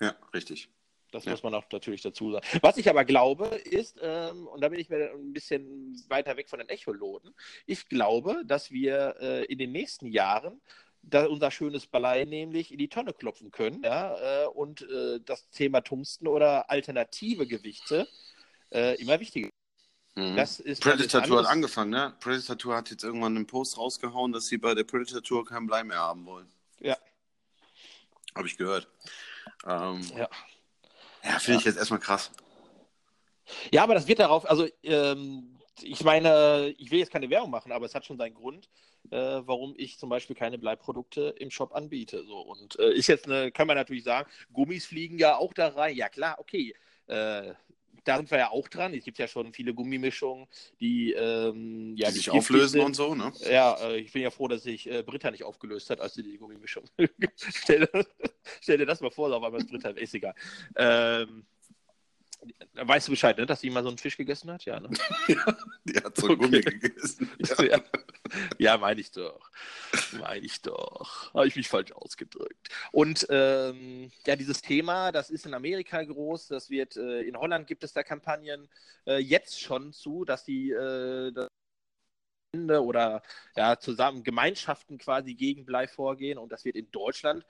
Ja, richtig. Das ja. muss man auch natürlich dazu sagen. Was ich aber glaube, ist, ähm, und da bin ich mir ein bisschen weiter weg von den Echoloten, ich glaube, dass wir äh, in den nächsten Jahren da unser schönes Ballei nämlich in die Tonne klopfen können ja, äh, und äh, das Thema Tungsten oder alternative Gewichte äh, immer wichtiger. Mhm. Das ist Predator Tour hat angefangen, ne? Predator Tour hat jetzt irgendwann einen Post rausgehauen, dass sie bei der Predator Tour kein Blei mehr haben wollen. Ja. Habe ich gehört. Ähm, ja. Ja, finde ja. ich jetzt erstmal krass. Ja, aber das wird darauf, also ähm, ich meine, ich will jetzt keine Werbung machen, aber es hat schon seinen Grund, äh, warum ich zum Beispiel keine Bleiprodukte im Shop anbiete. So. Und äh, ist jetzt eine, kann man natürlich sagen, Gummis fliegen ja auch da rein. Ja klar, okay. Äh, da sind wir ja auch dran. Es gibt ja schon viele Gummimischungen, die, ähm, ja, die sich auflösen sind. und so, ne? Ja, äh, ich bin ja froh, dass sich äh, Britta nicht aufgelöst hat, als sie die Gummimischung. stell, stell, dir das mal vor, auf einmal ist Britta, ist egal. Ähm, Weißt du Bescheid, ne? dass sie mal so einen Fisch gegessen hat? Ja, ne? *laughs* ja die hat so einen okay. Gummi gegessen. *laughs* Ja, ja meine ich doch. Meine ich doch. Habe ich mich falsch ausgedrückt. Und ähm, ja, dieses Thema, das ist in Amerika groß. Das wird, äh, in Holland gibt es da Kampagnen äh, jetzt schon zu, dass die äh, oder ja, zusammen Gemeinschaften quasi gegen Blei vorgehen und das wird in Deutschland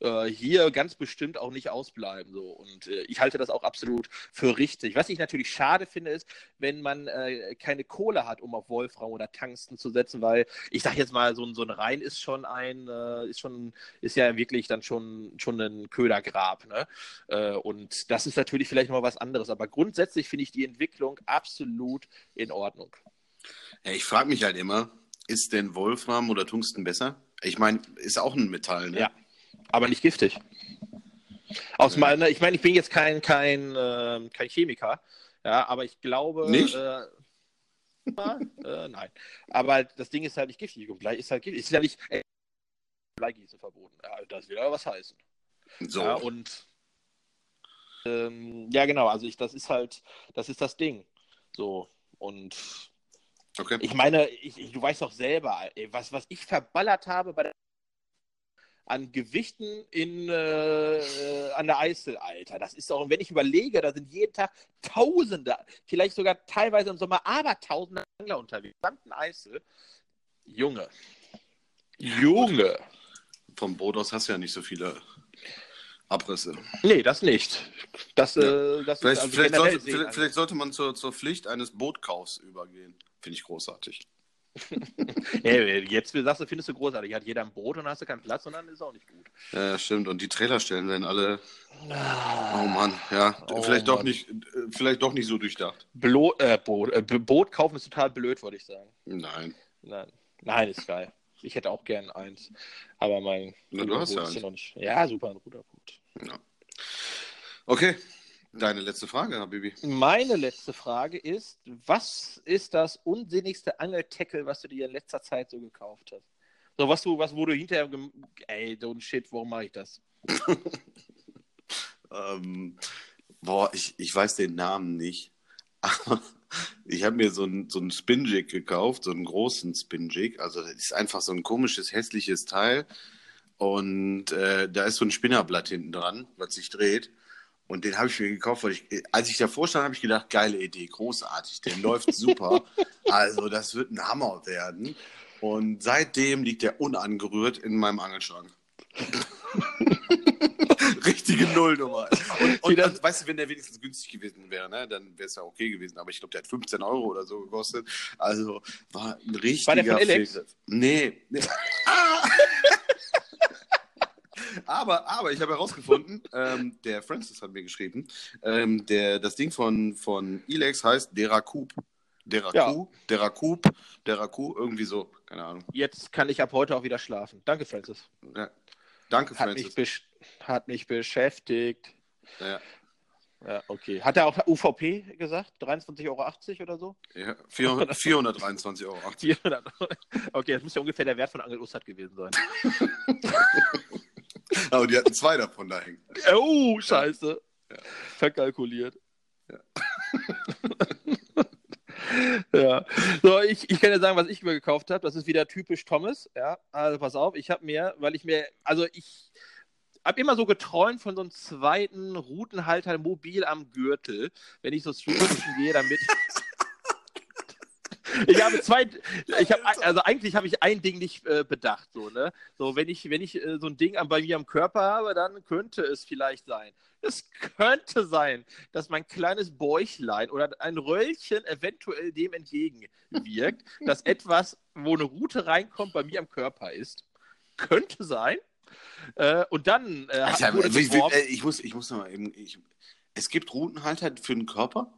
äh, hier ganz bestimmt auch nicht ausbleiben. So. Und äh, ich halte das auch absolut für richtig. Was ich natürlich schade finde, ist, wenn man äh, keine Kohle hat, um auf Wolfram oder Tungsten zu setzen, weil ich sage jetzt mal, so ein, so ein Rhein ist schon ein, äh, ist schon, ist ja wirklich dann schon, schon ein Ködergrab. Ne? Äh, und das ist natürlich vielleicht noch was anderes. Aber grundsätzlich finde ich die Entwicklung absolut in Ordnung. Ja, ich frage mich halt immer, ist denn Wolfram oder Tungsten besser? Ich meine, ist auch ein Metall, ne? Ja aber nicht giftig. Aus meiner, ich meine, ich bin jetzt kein, kein, äh, kein Chemiker, ja, aber ich glaube. Nicht? Äh, äh, nein. Aber das Ding ist halt nicht giftig und Blei ist halt giftig. Ist ja nicht ey, Bleigießen verboten. Ja, das will aber was heißen. So. Ja, und ähm, ja, genau, also ich, das ist halt, das ist das Ding. So. Und okay. ich meine, ich, ich, du weißt doch selber, ey, was, was ich verballert habe bei der an Gewichten in, äh, an der Eisel, Alter. Das ist auch, wenn ich überlege, da sind jeden Tag Tausende, vielleicht sogar teilweise im Sommer aber Tausende Angler unterwegs. Gesamten Eisel. Junge. Junge. Vom Boot aus hast du ja nicht so viele Abrisse. Nee, das nicht. Das, ja. äh, das vielleicht, also vielleicht, sollte, also. vielleicht, sollte, man zur, zur Pflicht eines Bootkaufs übergehen. Finde ich großartig. *laughs* hey, jetzt sagst du, findest du großartig. Hat jeder ein Boot und hast du keinen Platz und dann ist es auch nicht gut. Ja, stimmt. Und die Trailerstellen werden alle. Ah. Oh Mann, ja. Oh vielleicht, Mann. Doch nicht, vielleicht doch nicht so durchdacht. Blo äh, Boot, äh, Boot kaufen ist total blöd, würde ich sagen. Nein. Nein. Nein, ist geil. Ich hätte auch gern eins. Aber mein. Na, du hast ja eins. Noch nicht... Ja, super, ein Ruderboot. Ja. Okay, Deine letzte Frage, Habibi. Meine letzte Frage ist: Was ist das unsinnigste Angeltackle, was du dir in letzter Zeit so gekauft hast? So, was du, was, wo du hinterher, ey, don't shit, warum mache ich das? *laughs* ähm, boah, ich, ich weiß den Namen nicht. *laughs* Aber ich habe mir so einen so ein Spinjig gekauft, so einen großen Spinjig. Also, das ist einfach so ein komisches, hässliches Teil. Und äh, da ist so ein Spinnerblatt hinten dran, was sich dreht. Und den habe ich mir gekauft, weil ich, als ich davor stand, habe ich gedacht, geile Idee, großartig, der läuft super. *laughs* also das wird ein Hammer werden. Und seitdem liegt der unangerührt in meinem Angelschrank. *laughs* Richtige Nullnummer. Und, und, und, weißt du, wenn der wenigstens günstig gewesen wäre, ne, dann wäre es ja okay gewesen. Aber ich glaube, der hat 15 Euro oder so gekostet. Also war ein richtiger War der von Alex? Nee. nee. *laughs* aber, aber ich habe herausgefunden, *laughs* ähm, der Francis hat mir geschrieben, ähm, der, das Ding von, von Elex heißt Deracoup. Deracoup, ja. Deracoup, Deracoup, irgendwie so, keine Ahnung. Jetzt kann ich ab heute auch wieder schlafen. Danke, Francis. Ja. Danke, hat Francis. Mich hat mich beschäftigt. Ja. Ja, okay. Hat er auch UVP gesagt? 23,80 Euro oder so? Ja, 400, 423,80 *laughs* Euro. *laughs* okay, das muss ja ungefähr der Wert von Angel Ussat gewesen sein. *laughs* Aber die hatten zwei davon da hängen. Oh, scheiße. Ja. Verkalkuliert. Ja. *laughs* ja. So, ich, ich kann ja sagen, was ich mir gekauft habe. Das ist wieder typisch Thomas. Ja, also pass auf, ich habe mir, weil ich mir, also ich habe immer so geträumt von so einem zweiten Routenhalter mobil am Gürtel, wenn ich so Streetfischen gehe, damit. *laughs* ich habe zwei, ich habe also eigentlich habe ich ein Ding nicht äh, bedacht, so ne, so wenn ich wenn ich äh, so ein Ding bei mir am Körper habe, dann könnte es vielleicht sein. Es könnte sein, dass mein kleines Bäuchlein oder ein Röllchen eventuell dem entgegenwirkt, *laughs* dass etwas, wo eine Route reinkommt, bei mir am Körper ist. Könnte sein. Äh, und dann. Äh, Alter, ich, äh, ich, muss, ich muss noch mal eben. Ich, es gibt Routenhalter für den Körper?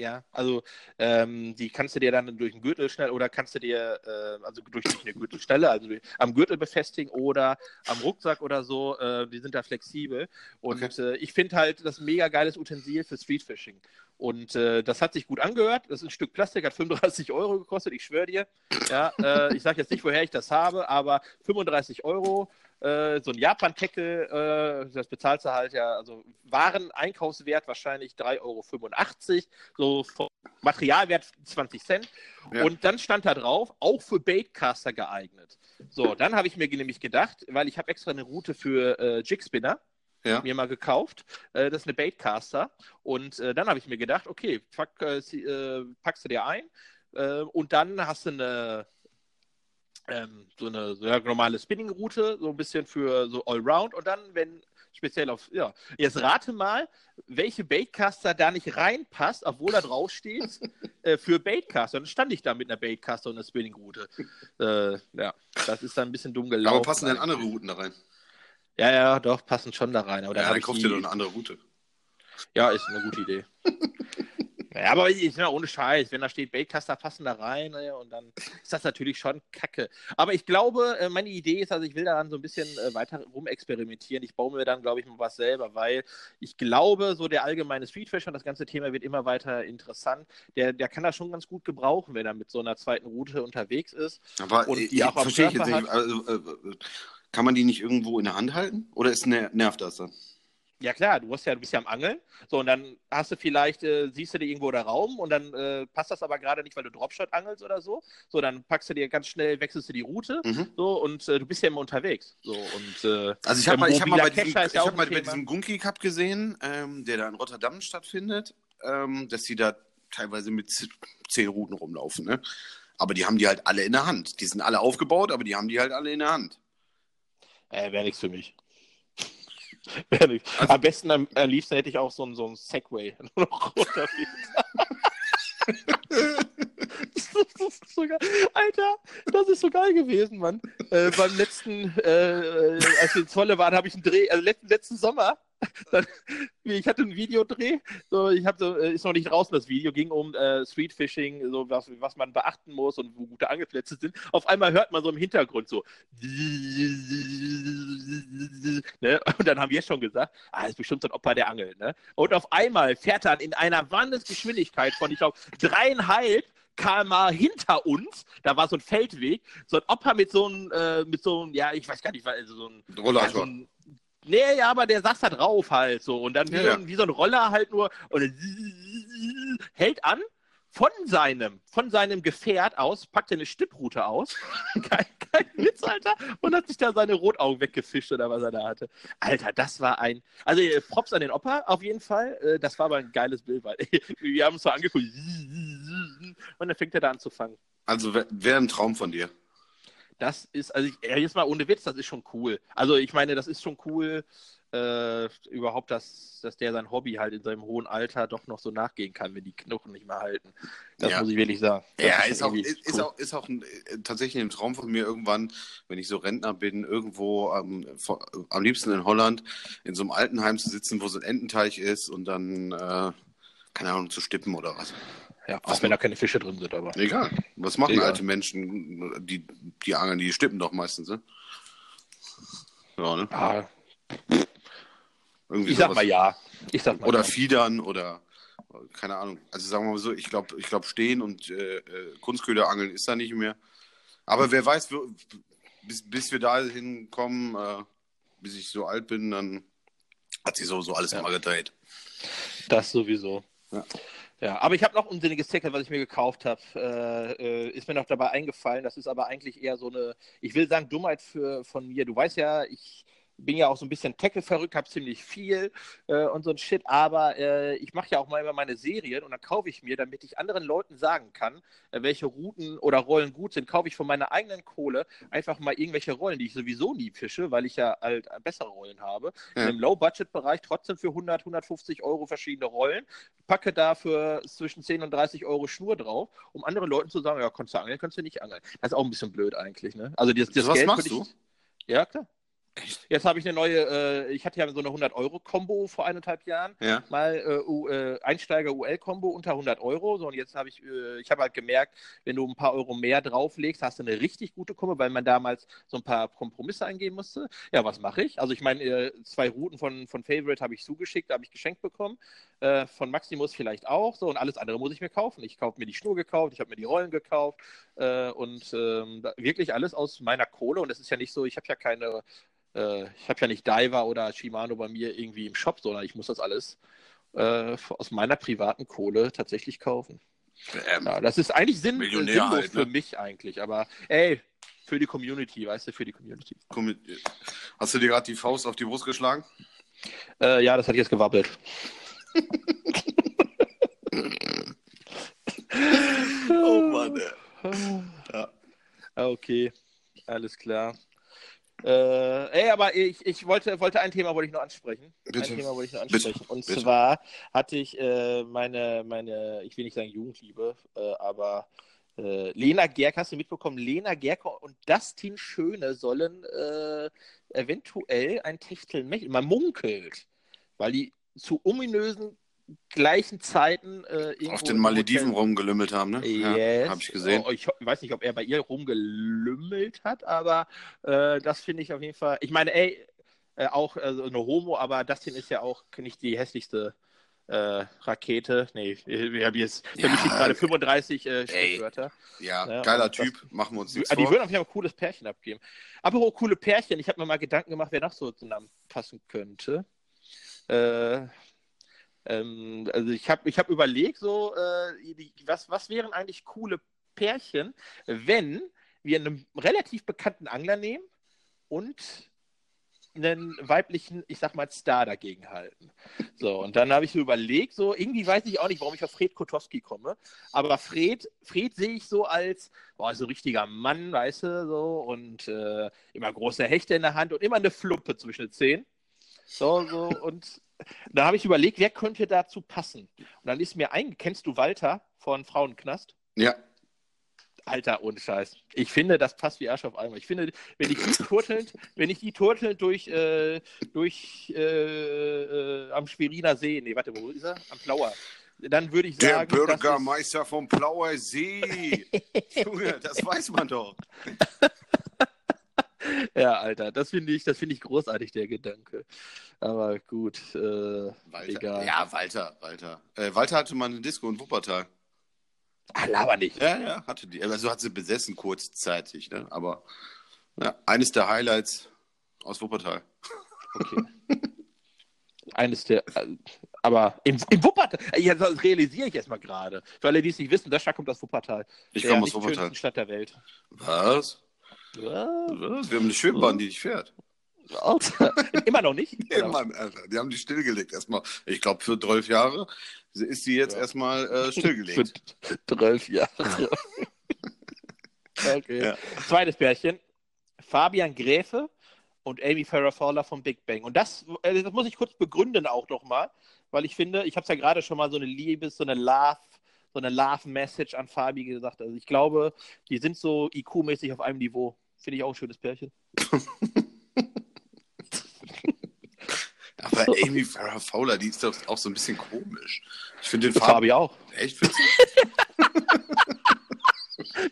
Ja, also ähm, die kannst du dir dann durch den Gürtel schnell oder kannst du dir, äh, also durch eine Gürtelstelle, also durch, am Gürtel befestigen oder am Rucksack oder so, äh, die sind da flexibel. Und okay. äh, ich finde halt das mega geiles Utensil für Streetfishing. Und äh, das hat sich gut angehört. Das ist ein Stück Plastik, hat 35 Euro gekostet, ich schwöre dir. Ja, äh, ich sage jetzt nicht, woher ich das habe, aber 35 Euro äh, so ein Japan-Tackle, äh, das bezahlst du halt ja, also Waren-Einkaufswert wahrscheinlich 3,85 Euro, so Materialwert 20 Cent. Ja. Und dann stand da drauf, auch für Baitcaster geeignet. So, dann habe ich mir nämlich gedacht, weil ich habe extra eine Route für äh, Jigspinner ja. mir mal gekauft. Äh, das ist eine Baitcaster. Und äh, dann habe ich mir gedacht, okay, pack, äh, packst du dir ein und dann hast du eine, ähm, so eine sehr normale Spinning-Route, so ein bisschen für so Allround und dann, wenn speziell auf, ja, jetzt rate mal, welche Baitcaster da nicht reinpasst, obwohl da drauf steht, *laughs* äh, für Baitcaster. Dann stand ich da mit einer Baitcaster und einer Spinning-Route. Äh, ja, das ist dann ein bisschen dumm gelaufen. Aber passen denn andere Routen da rein? Ja, ja, doch, passen schon da rein. Aber ja, dann kaufst du dir doch eine andere Route. Ja, ist eine gute Idee. *laughs* Ja, aber ich, ja, ohne Scheiß, wenn da steht Baitcaster passen da rein ne, und dann ist das natürlich schon kacke. Aber ich glaube, äh, meine Idee ist, also ich will daran so ein bisschen äh, weiter rumexperimentieren. Ich baue mir dann, glaube ich, mal was selber, weil ich glaube, so der allgemeine Streetfish und das ganze Thema wird immer weiter interessant. Der, der kann das schon ganz gut gebrauchen, wenn er mit so einer zweiten Route unterwegs ist. Aber und die ich, auch verstehe ich jetzt nicht. Also, äh, äh, kann man die nicht irgendwo in der Hand halten? Oder ist nervt das dann? Ja klar, du hast ja, du bist ja am Angeln. So, und dann hast du vielleicht, äh, siehst du dir irgendwo der Raum und dann äh, passt das aber gerade nicht, weil du Dropshot angelst oder so. So, dann packst du dir ganz schnell, wechselst du die Route. Mhm. So, und äh, du bist ja immer unterwegs. So, und, äh, also ich habe mal, ich hab mal bei diesem, ich hab mal bei diesem Gunki Cup gesehen, ähm, der da in Rotterdam stattfindet, ähm, dass sie da teilweise mit zehn Routen rumlaufen. Ne? Aber die haben die halt alle in der Hand. Die sind alle aufgebaut, aber die haben die halt alle in der Hand. Äh, wäre nichts für mich. *laughs* also, am besten, am, am, liebsten hätte ich auch so ein, so ein Segway *laughs* noch *laughs* das so Alter, das ist so geil gewesen, Mann. Äh, beim letzten, äh, als wir in Zolle waren, habe ich einen Dreh, also letzten, letzten Sommer, *laughs* dann, ich hatte einen Videodreh, so, ich habe so, äh, ist noch nicht draußen das Video, ging um äh, Streetfishing, so was, was man beachten muss und wo gute Angelplätze sind. Auf einmal hört man so im Hintergrund so. *laughs* Ne? Und dann haben wir schon gesagt, ah, das ist bestimmt so ein Opa, der angelt. Ne? Und auf einmal fährt dann in einer Wahnsinnsgeschwindigkeit von, ich glaube, dreieinhalb km hinter uns, da war so ein Feldweg, so ein Opa mit so einem, äh, mit so einem, ja, ich weiß gar nicht, also so ein, ja, so ein Nee, ja, aber der saß da drauf halt so. Und dann wie, ja, so, wie so ein Roller halt nur und hält an von seinem, von seinem Gefährt aus, packt er eine Stipproute aus. *laughs* kein, kein Witz, Alter. Und hat sich da seine Rotaugen weggefischt oder was er da hatte. Alter, das war ein. Also äh, Props an den Opa auf jeden Fall. Äh, das war aber ein geiles Bild, weil *laughs* wir haben uns so angeguckt. Und dann fängt er da an zu fangen. Also wäre ein Traum von dir das ist, also ich, jetzt mal ohne Witz, das ist schon cool. Also ich meine, das ist schon cool, äh, überhaupt, dass, dass der sein Hobby halt in seinem hohen Alter doch noch so nachgehen kann, wenn die Knochen nicht mehr halten. Das ja. muss ich wirklich sagen. Das ja, ist, ist, auch, ist, cool. ist, auch, ist auch ein, äh, tatsächlich ein Traum von mir irgendwann, wenn ich so Rentner bin, irgendwo vor, am liebsten in Holland in so einem Altenheim zu sitzen, wo so ein Ententeich ist und dann, äh, keine Ahnung, zu stippen oder was. Ja, auch wenn da keine Fische drin sind, aber. Egal. Was machen Egal. alte Menschen? Die, die angeln, die stippen doch meistens, ne? Ja, ne? Ah. Irgendwie ich sowas. sag mal ja. Ich sag mal oder ja. Fiedern oder keine Ahnung. Also sagen wir mal so, ich glaube, ich glaube, stehen und äh, äh, Kunstköder angeln ist da nicht mehr. Aber wer weiß, bis, bis wir dahin kommen, äh, bis ich so alt bin, dann Hat sich sowieso alles ja. mal gedreht. Das sowieso. Ja. Ja, aber ich habe noch unsinniges Ticket, was ich mir gekauft habe. Äh, äh, ist mir noch dabei eingefallen. Das ist aber eigentlich eher so eine, ich will sagen, Dummheit für, von mir. Du weißt ja, ich bin ja auch so ein bisschen Tackle verrückt, habe ziemlich viel äh, und so ein Shit, aber äh, ich mache ja auch mal immer meine Serien und dann kaufe ich mir, damit ich anderen Leuten sagen kann, äh, welche Routen oder Rollen gut sind, kaufe ich von meiner eigenen Kohle einfach mal irgendwelche Rollen, die ich sowieso nie fische, weil ich ja halt bessere Rollen habe. Ja. Im Low-Budget-Bereich trotzdem für 100, 150 Euro verschiedene Rollen, packe dafür zwischen 10 und 30 Euro Schnur drauf, um anderen Leuten zu sagen, ja, kannst du angeln, kannst du nicht angeln. Das ist auch ein bisschen blöd eigentlich, ne? Also das, das was Geld machst du? Ja, klar. Jetzt habe ich eine neue, äh, ich hatte ja so eine 100-Euro-Kombo vor eineinhalb Jahren. Ja. Mal äh, äh, Einsteiger-UL-Kombo unter 100 Euro. So, und jetzt habe ich, äh, ich habe halt gemerkt, wenn du ein paar Euro mehr drauflegst, hast du eine richtig gute Kombo, weil man damals so ein paar Kompromisse eingehen musste. Ja, was mache ich? Also ich meine, äh, zwei Routen von, von Favorite habe ich zugeschickt, habe ich geschenkt bekommen. Äh, von Maximus vielleicht auch. So, und alles andere muss ich mir kaufen. Ich kaufe mir die Schnur gekauft, ich habe mir die Rollen gekauft und ähm, wirklich alles aus meiner Kohle. Und es ist ja nicht so, ich habe ja keine äh, ich habe ja nicht Diver oder Shimano bei mir irgendwie im Shop, sondern ich muss das alles äh, aus meiner privaten Kohle tatsächlich kaufen. Ähm, ja, das ist eigentlich sinn sinnlos halt, ne? für mich eigentlich, aber ey, für die Community, weißt du, für die Community. Hast du dir gerade die Faust auf die Brust geschlagen? Äh, ja, das hat jetzt gewabbelt. *laughs* oh Mann, ey. Ja. Okay, alles klar. Äh, ey, aber ich, ich wollte, wollte ein Thema wollte ich noch ansprechen. Bitte. Ein Thema wollte ich noch ansprechen. Bitte. Und Bitte. zwar hatte ich äh, meine, meine, ich will nicht sagen Jugendliebe, äh, aber äh, Lena Gerk, hast du mitbekommen? Lena Gerk und Dustin Schöne sollen äh, eventuell ein Techteln, man munkelt, weil die zu ominösen gleichen Zeiten äh, auf den Malediven rumgelümmelt haben, ne? Yes. Ja, habe ich gesehen. Oh, ich weiß nicht, ob er bei ihr rumgelümmelt hat, aber äh, das finde ich auf jeden Fall. Ich meine, ey, äh, auch also eine Homo, aber Dustin ist ja auch nicht die hässlichste äh, Rakete. Nee, wir haben jetzt für ja, mich gerade 35 äh, Stichwörter. Ja, ja, geiler Typ, das, machen wir uns nichts Die vor. würden auf jeden Fall ein cooles Pärchen abgeben. Aber auch coole Pärchen, ich habe mir mal Gedanken gemacht, wer noch so zusammen passen könnte. Äh, ähm, also ich habe ich hab überlegt, so, äh, die, was, was wären eigentlich coole Pärchen, wenn wir einen relativ bekannten Angler nehmen und einen weiblichen, ich sag mal, Star dagegen halten. So, und dann habe ich so überlegt, so, irgendwie weiß ich auch nicht, warum ich auf Fred Kotowski komme, aber Fred, Fred sehe ich so als, boah, so richtiger Mann, weißt du, so, und äh, immer große Hechte in der Hand und immer eine Fluppe zwischen den Zehen. So, so, und da habe ich überlegt, wer könnte dazu passen. Und dann ist mir ein, kennst du Walter von Frauenknast? Ja. Alter, ohne Scheiß. Ich finde, das passt wie Arsch auf einmal. Ich finde, wenn ich die turtelnd, wenn ich die turtelnd durch, äh, durch äh, äh, am Schweriner See, nee, warte, wo ist er? Am Plauer. Dann würde ich sagen. Der Bürgermeister vom Plauer See. *laughs* Junge, das weiß man doch. Ja, Alter, das finde ich, das ich großartig, der Gedanke. Aber gut, äh, Walter. egal. Ja, Walter, Walter. Äh, Walter hatte mal eine Disco in Wuppertal. Ach, laber nicht. Ja, ja, hatte die. Also hat sie besessen kurzzeitig, ne? Aber ja, eines der Highlights aus Wuppertal. Okay. eines der. Äh, aber im, im Wuppertal, ja, das realisiere ich erstmal gerade. Für alle, die es nicht wissen, das Stadt kommt aus Wuppertal. Ich komme aus Wuppertal. Stadt der Welt. Was? Was? Wir haben eine Schwimmbahn, die dich fährt. Alter, immer noch nicht? *laughs* Nee, Mann, Alter. Die haben die stillgelegt erstmal. Ich glaube, für zwölf Jahre ist die jetzt ja. erstmal äh, stillgelegt. *laughs* für zwölf Jahre. *laughs* okay. Ja. Zweites Pärchen. Fabian Gräfe und Amy Farrah Fowler vom Big Bang. Und das, äh, das muss ich kurz begründen auch nochmal, weil ich finde, ich habe es ja gerade schon mal so eine Liebes-, so eine Love- so eine Love-Message an Fabi gesagt. Also ich glaube, die sind so IQ-mäßig auf einem Niveau. Finde ich auch ein schönes Pärchen. *laughs* Aber Amy Farrah Fowler, die ist doch auch so ein bisschen komisch. Ich finde den Fabi, Fabi auch. Echt?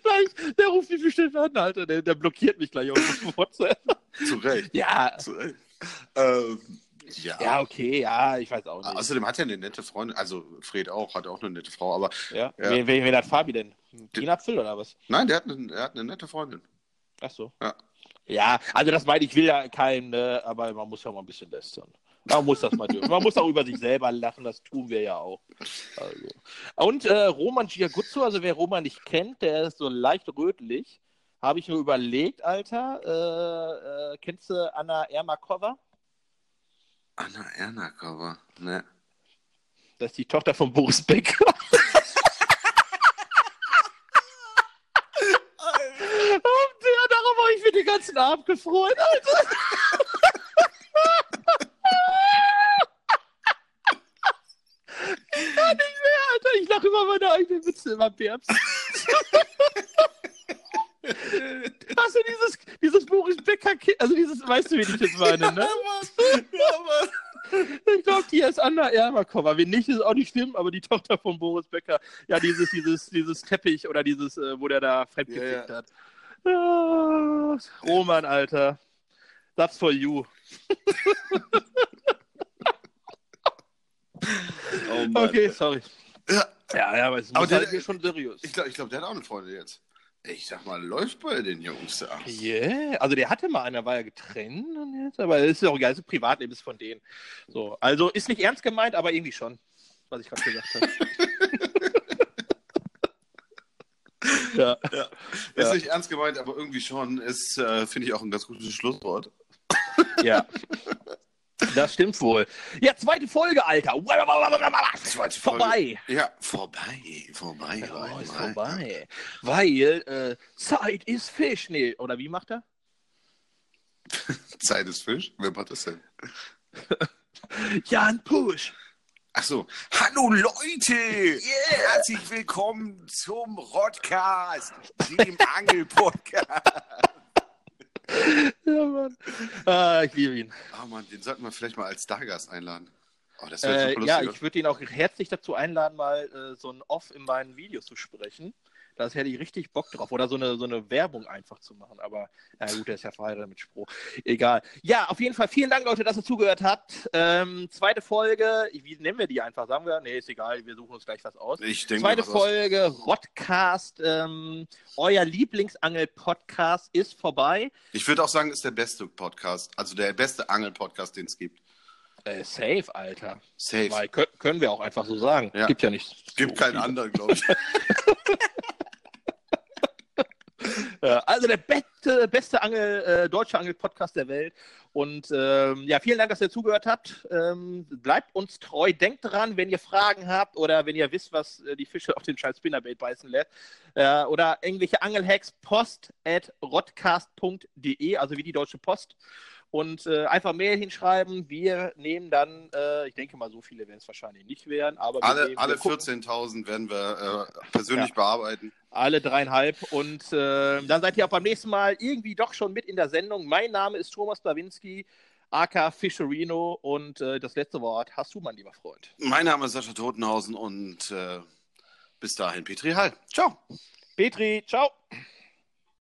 Gleich, *laughs* der ruft mich bestimmt an, Alter. Der, der blockiert mich gleich auf WhatsApp. Zu Recht. Ja. Zu Recht. Ähm, ja. ja, okay, ja, ich weiß auch nicht. Außerdem hat er eine nette Freundin, also Fred auch, hat auch eine nette Frau, aber. Ja, ja. Wen, wen, hat Fabi denn? Tina Pfill oder was? Nein, der hat, eine, der hat eine nette Freundin. Ach so. Ja. Ja, also das meine ich, will ja keinen, ne, aber man muss ja mal ein bisschen lästern. Man muss das mal dürfen. Man muss auch über sich selber lachen, das tun wir ja auch. Also. Und äh, Roman Giaguzzo, also wer Roman nicht kennt, der ist so leicht rötlich. Habe ich mir überlegt, Alter. Äh, äh, kennst du Anna Ermakova? Anna Ernakova, ne? Das ist die Tochter von Boris Becker. *laughs* Und ja, darum habe ich mir den ganzen Abend gefreut, Alter. ich kann nicht mehr, Alter. Ich lache über meine eigenen Witze immer Bärbs. Hast du dieses, dieses Boris Becker, also dieses, weißt du, wie ich das *laughs* meine, ne? Ja, Mann. Ich glaube, die ist Anna Ermakova. Wenn nicht, ist auch nicht schlimm, aber die Tochter von Boris Becker, ja, dieses, dieses, dieses Teppich oder dieses, äh, wo der da fremdgefickt Ja, ja. hat. Ja, Roman, Alter. That's for you. *laughs* Oh Mann. Okay, sorry. Ja, Ja, aber es der- halt schon seriös. ich glaube, ich glaub, der hat auch eine Freundin jetzt. Ich sag mal, läuft bei den Jungs da. Yeah, also der hatte mal einer, war ja getrennt und jetzt, aber es ist ja auch egal, das ist Privatleben ist von denen. So, also ist nicht ernst gemeint, aber irgendwie schon, was ich gerade gesagt habe. *laughs* ja. Ist Ja. nicht ernst gemeint, aber irgendwie schon. Ist, äh, finde ich, auch ein ganz gutes Schlusswort. Ja. *laughs* Das stimmt wohl. Ja, zweite Folge, Alter. Zweite Folge. Vorbei. Ja, vorbei. Vorbei. Oh, ist vorbei. vorbei. Weil äh, Zeit ist Fisch. Nee, oder wie macht er? *laughs* Zeit ist Fisch? Wer macht das denn? *laughs* Jan Pusch. Ach so. Hallo Leute! Herzlich willkommen zum Rodcast, dem Angel-Podcast. *laughs* Ja, Mann. Ah, ich liebe ihn. Ah Mann, den sollten wir vielleicht mal als Stargast einladen. Oh, das wäre Äh, super ja, ich würde ihn auch herzlich dazu einladen, mal äh, so ein Off in meinen Videos zu sprechen. Da hätte ich richtig Bock drauf. Oder so eine, so eine Werbung einfach zu machen. Aber ja gut, der ist ja verheiratet mit Spruch. Egal. Ja, auf jeden Fall vielen Dank, Leute, dass ihr zugehört habt. Ähm, zweite Folge. Wie nennen wir die einfach? Sagen wir? Nee, ist egal. Wir suchen uns gleich was aus. ich denke Zweite Folge, Rodcast. Ähm, euer Lieblingsangel-Podcast ist vorbei. Ich würde auch sagen, ist der beste Podcast. Also der beste Angel-Podcast, den es gibt. Äh, safe, Alter. Safe. Weil, können, wir auch einfach so sagen. Ja. Gibt ja nicht. Gibt so keinen anderen, glaube ich. *laughs* Ja, also der beste, beste Angel, äh, deutsche Angel-Podcast der Welt. Und ähm, ja, vielen Dank, dass ihr zugehört habt. Ähm, bleibt uns treu. Denkt dran, wenn ihr Fragen habt oder wenn ihr wisst, was äh, die Fische auf den scheiß Spinnerbait beißen lässt. Äh, oder irgendwelche Angelhacks, post at rodcast.de, also wie die Deutsche Post. Und äh, einfach Mail hinschreiben. Wir nehmen dann, äh, ich denke mal, so viele werden es wahrscheinlich nicht werden, aber Alle, alle wir gucken. 14.000 werden wir äh, persönlich Ja. bearbeiten. Alle dreieinhalb. Und äh, dann seid ihr auch beim nächsten Mal irgendwie doch schon mit in der Sendung. Mein Name ist Thomas Blawinski, aka Fischerino. Und äh, das letzte Wort hast du, mein lieber Freund. Mein Name ist Sascha Totenhausen und äh, bis dahin Petri Hall. Ciao. Petri, ciao.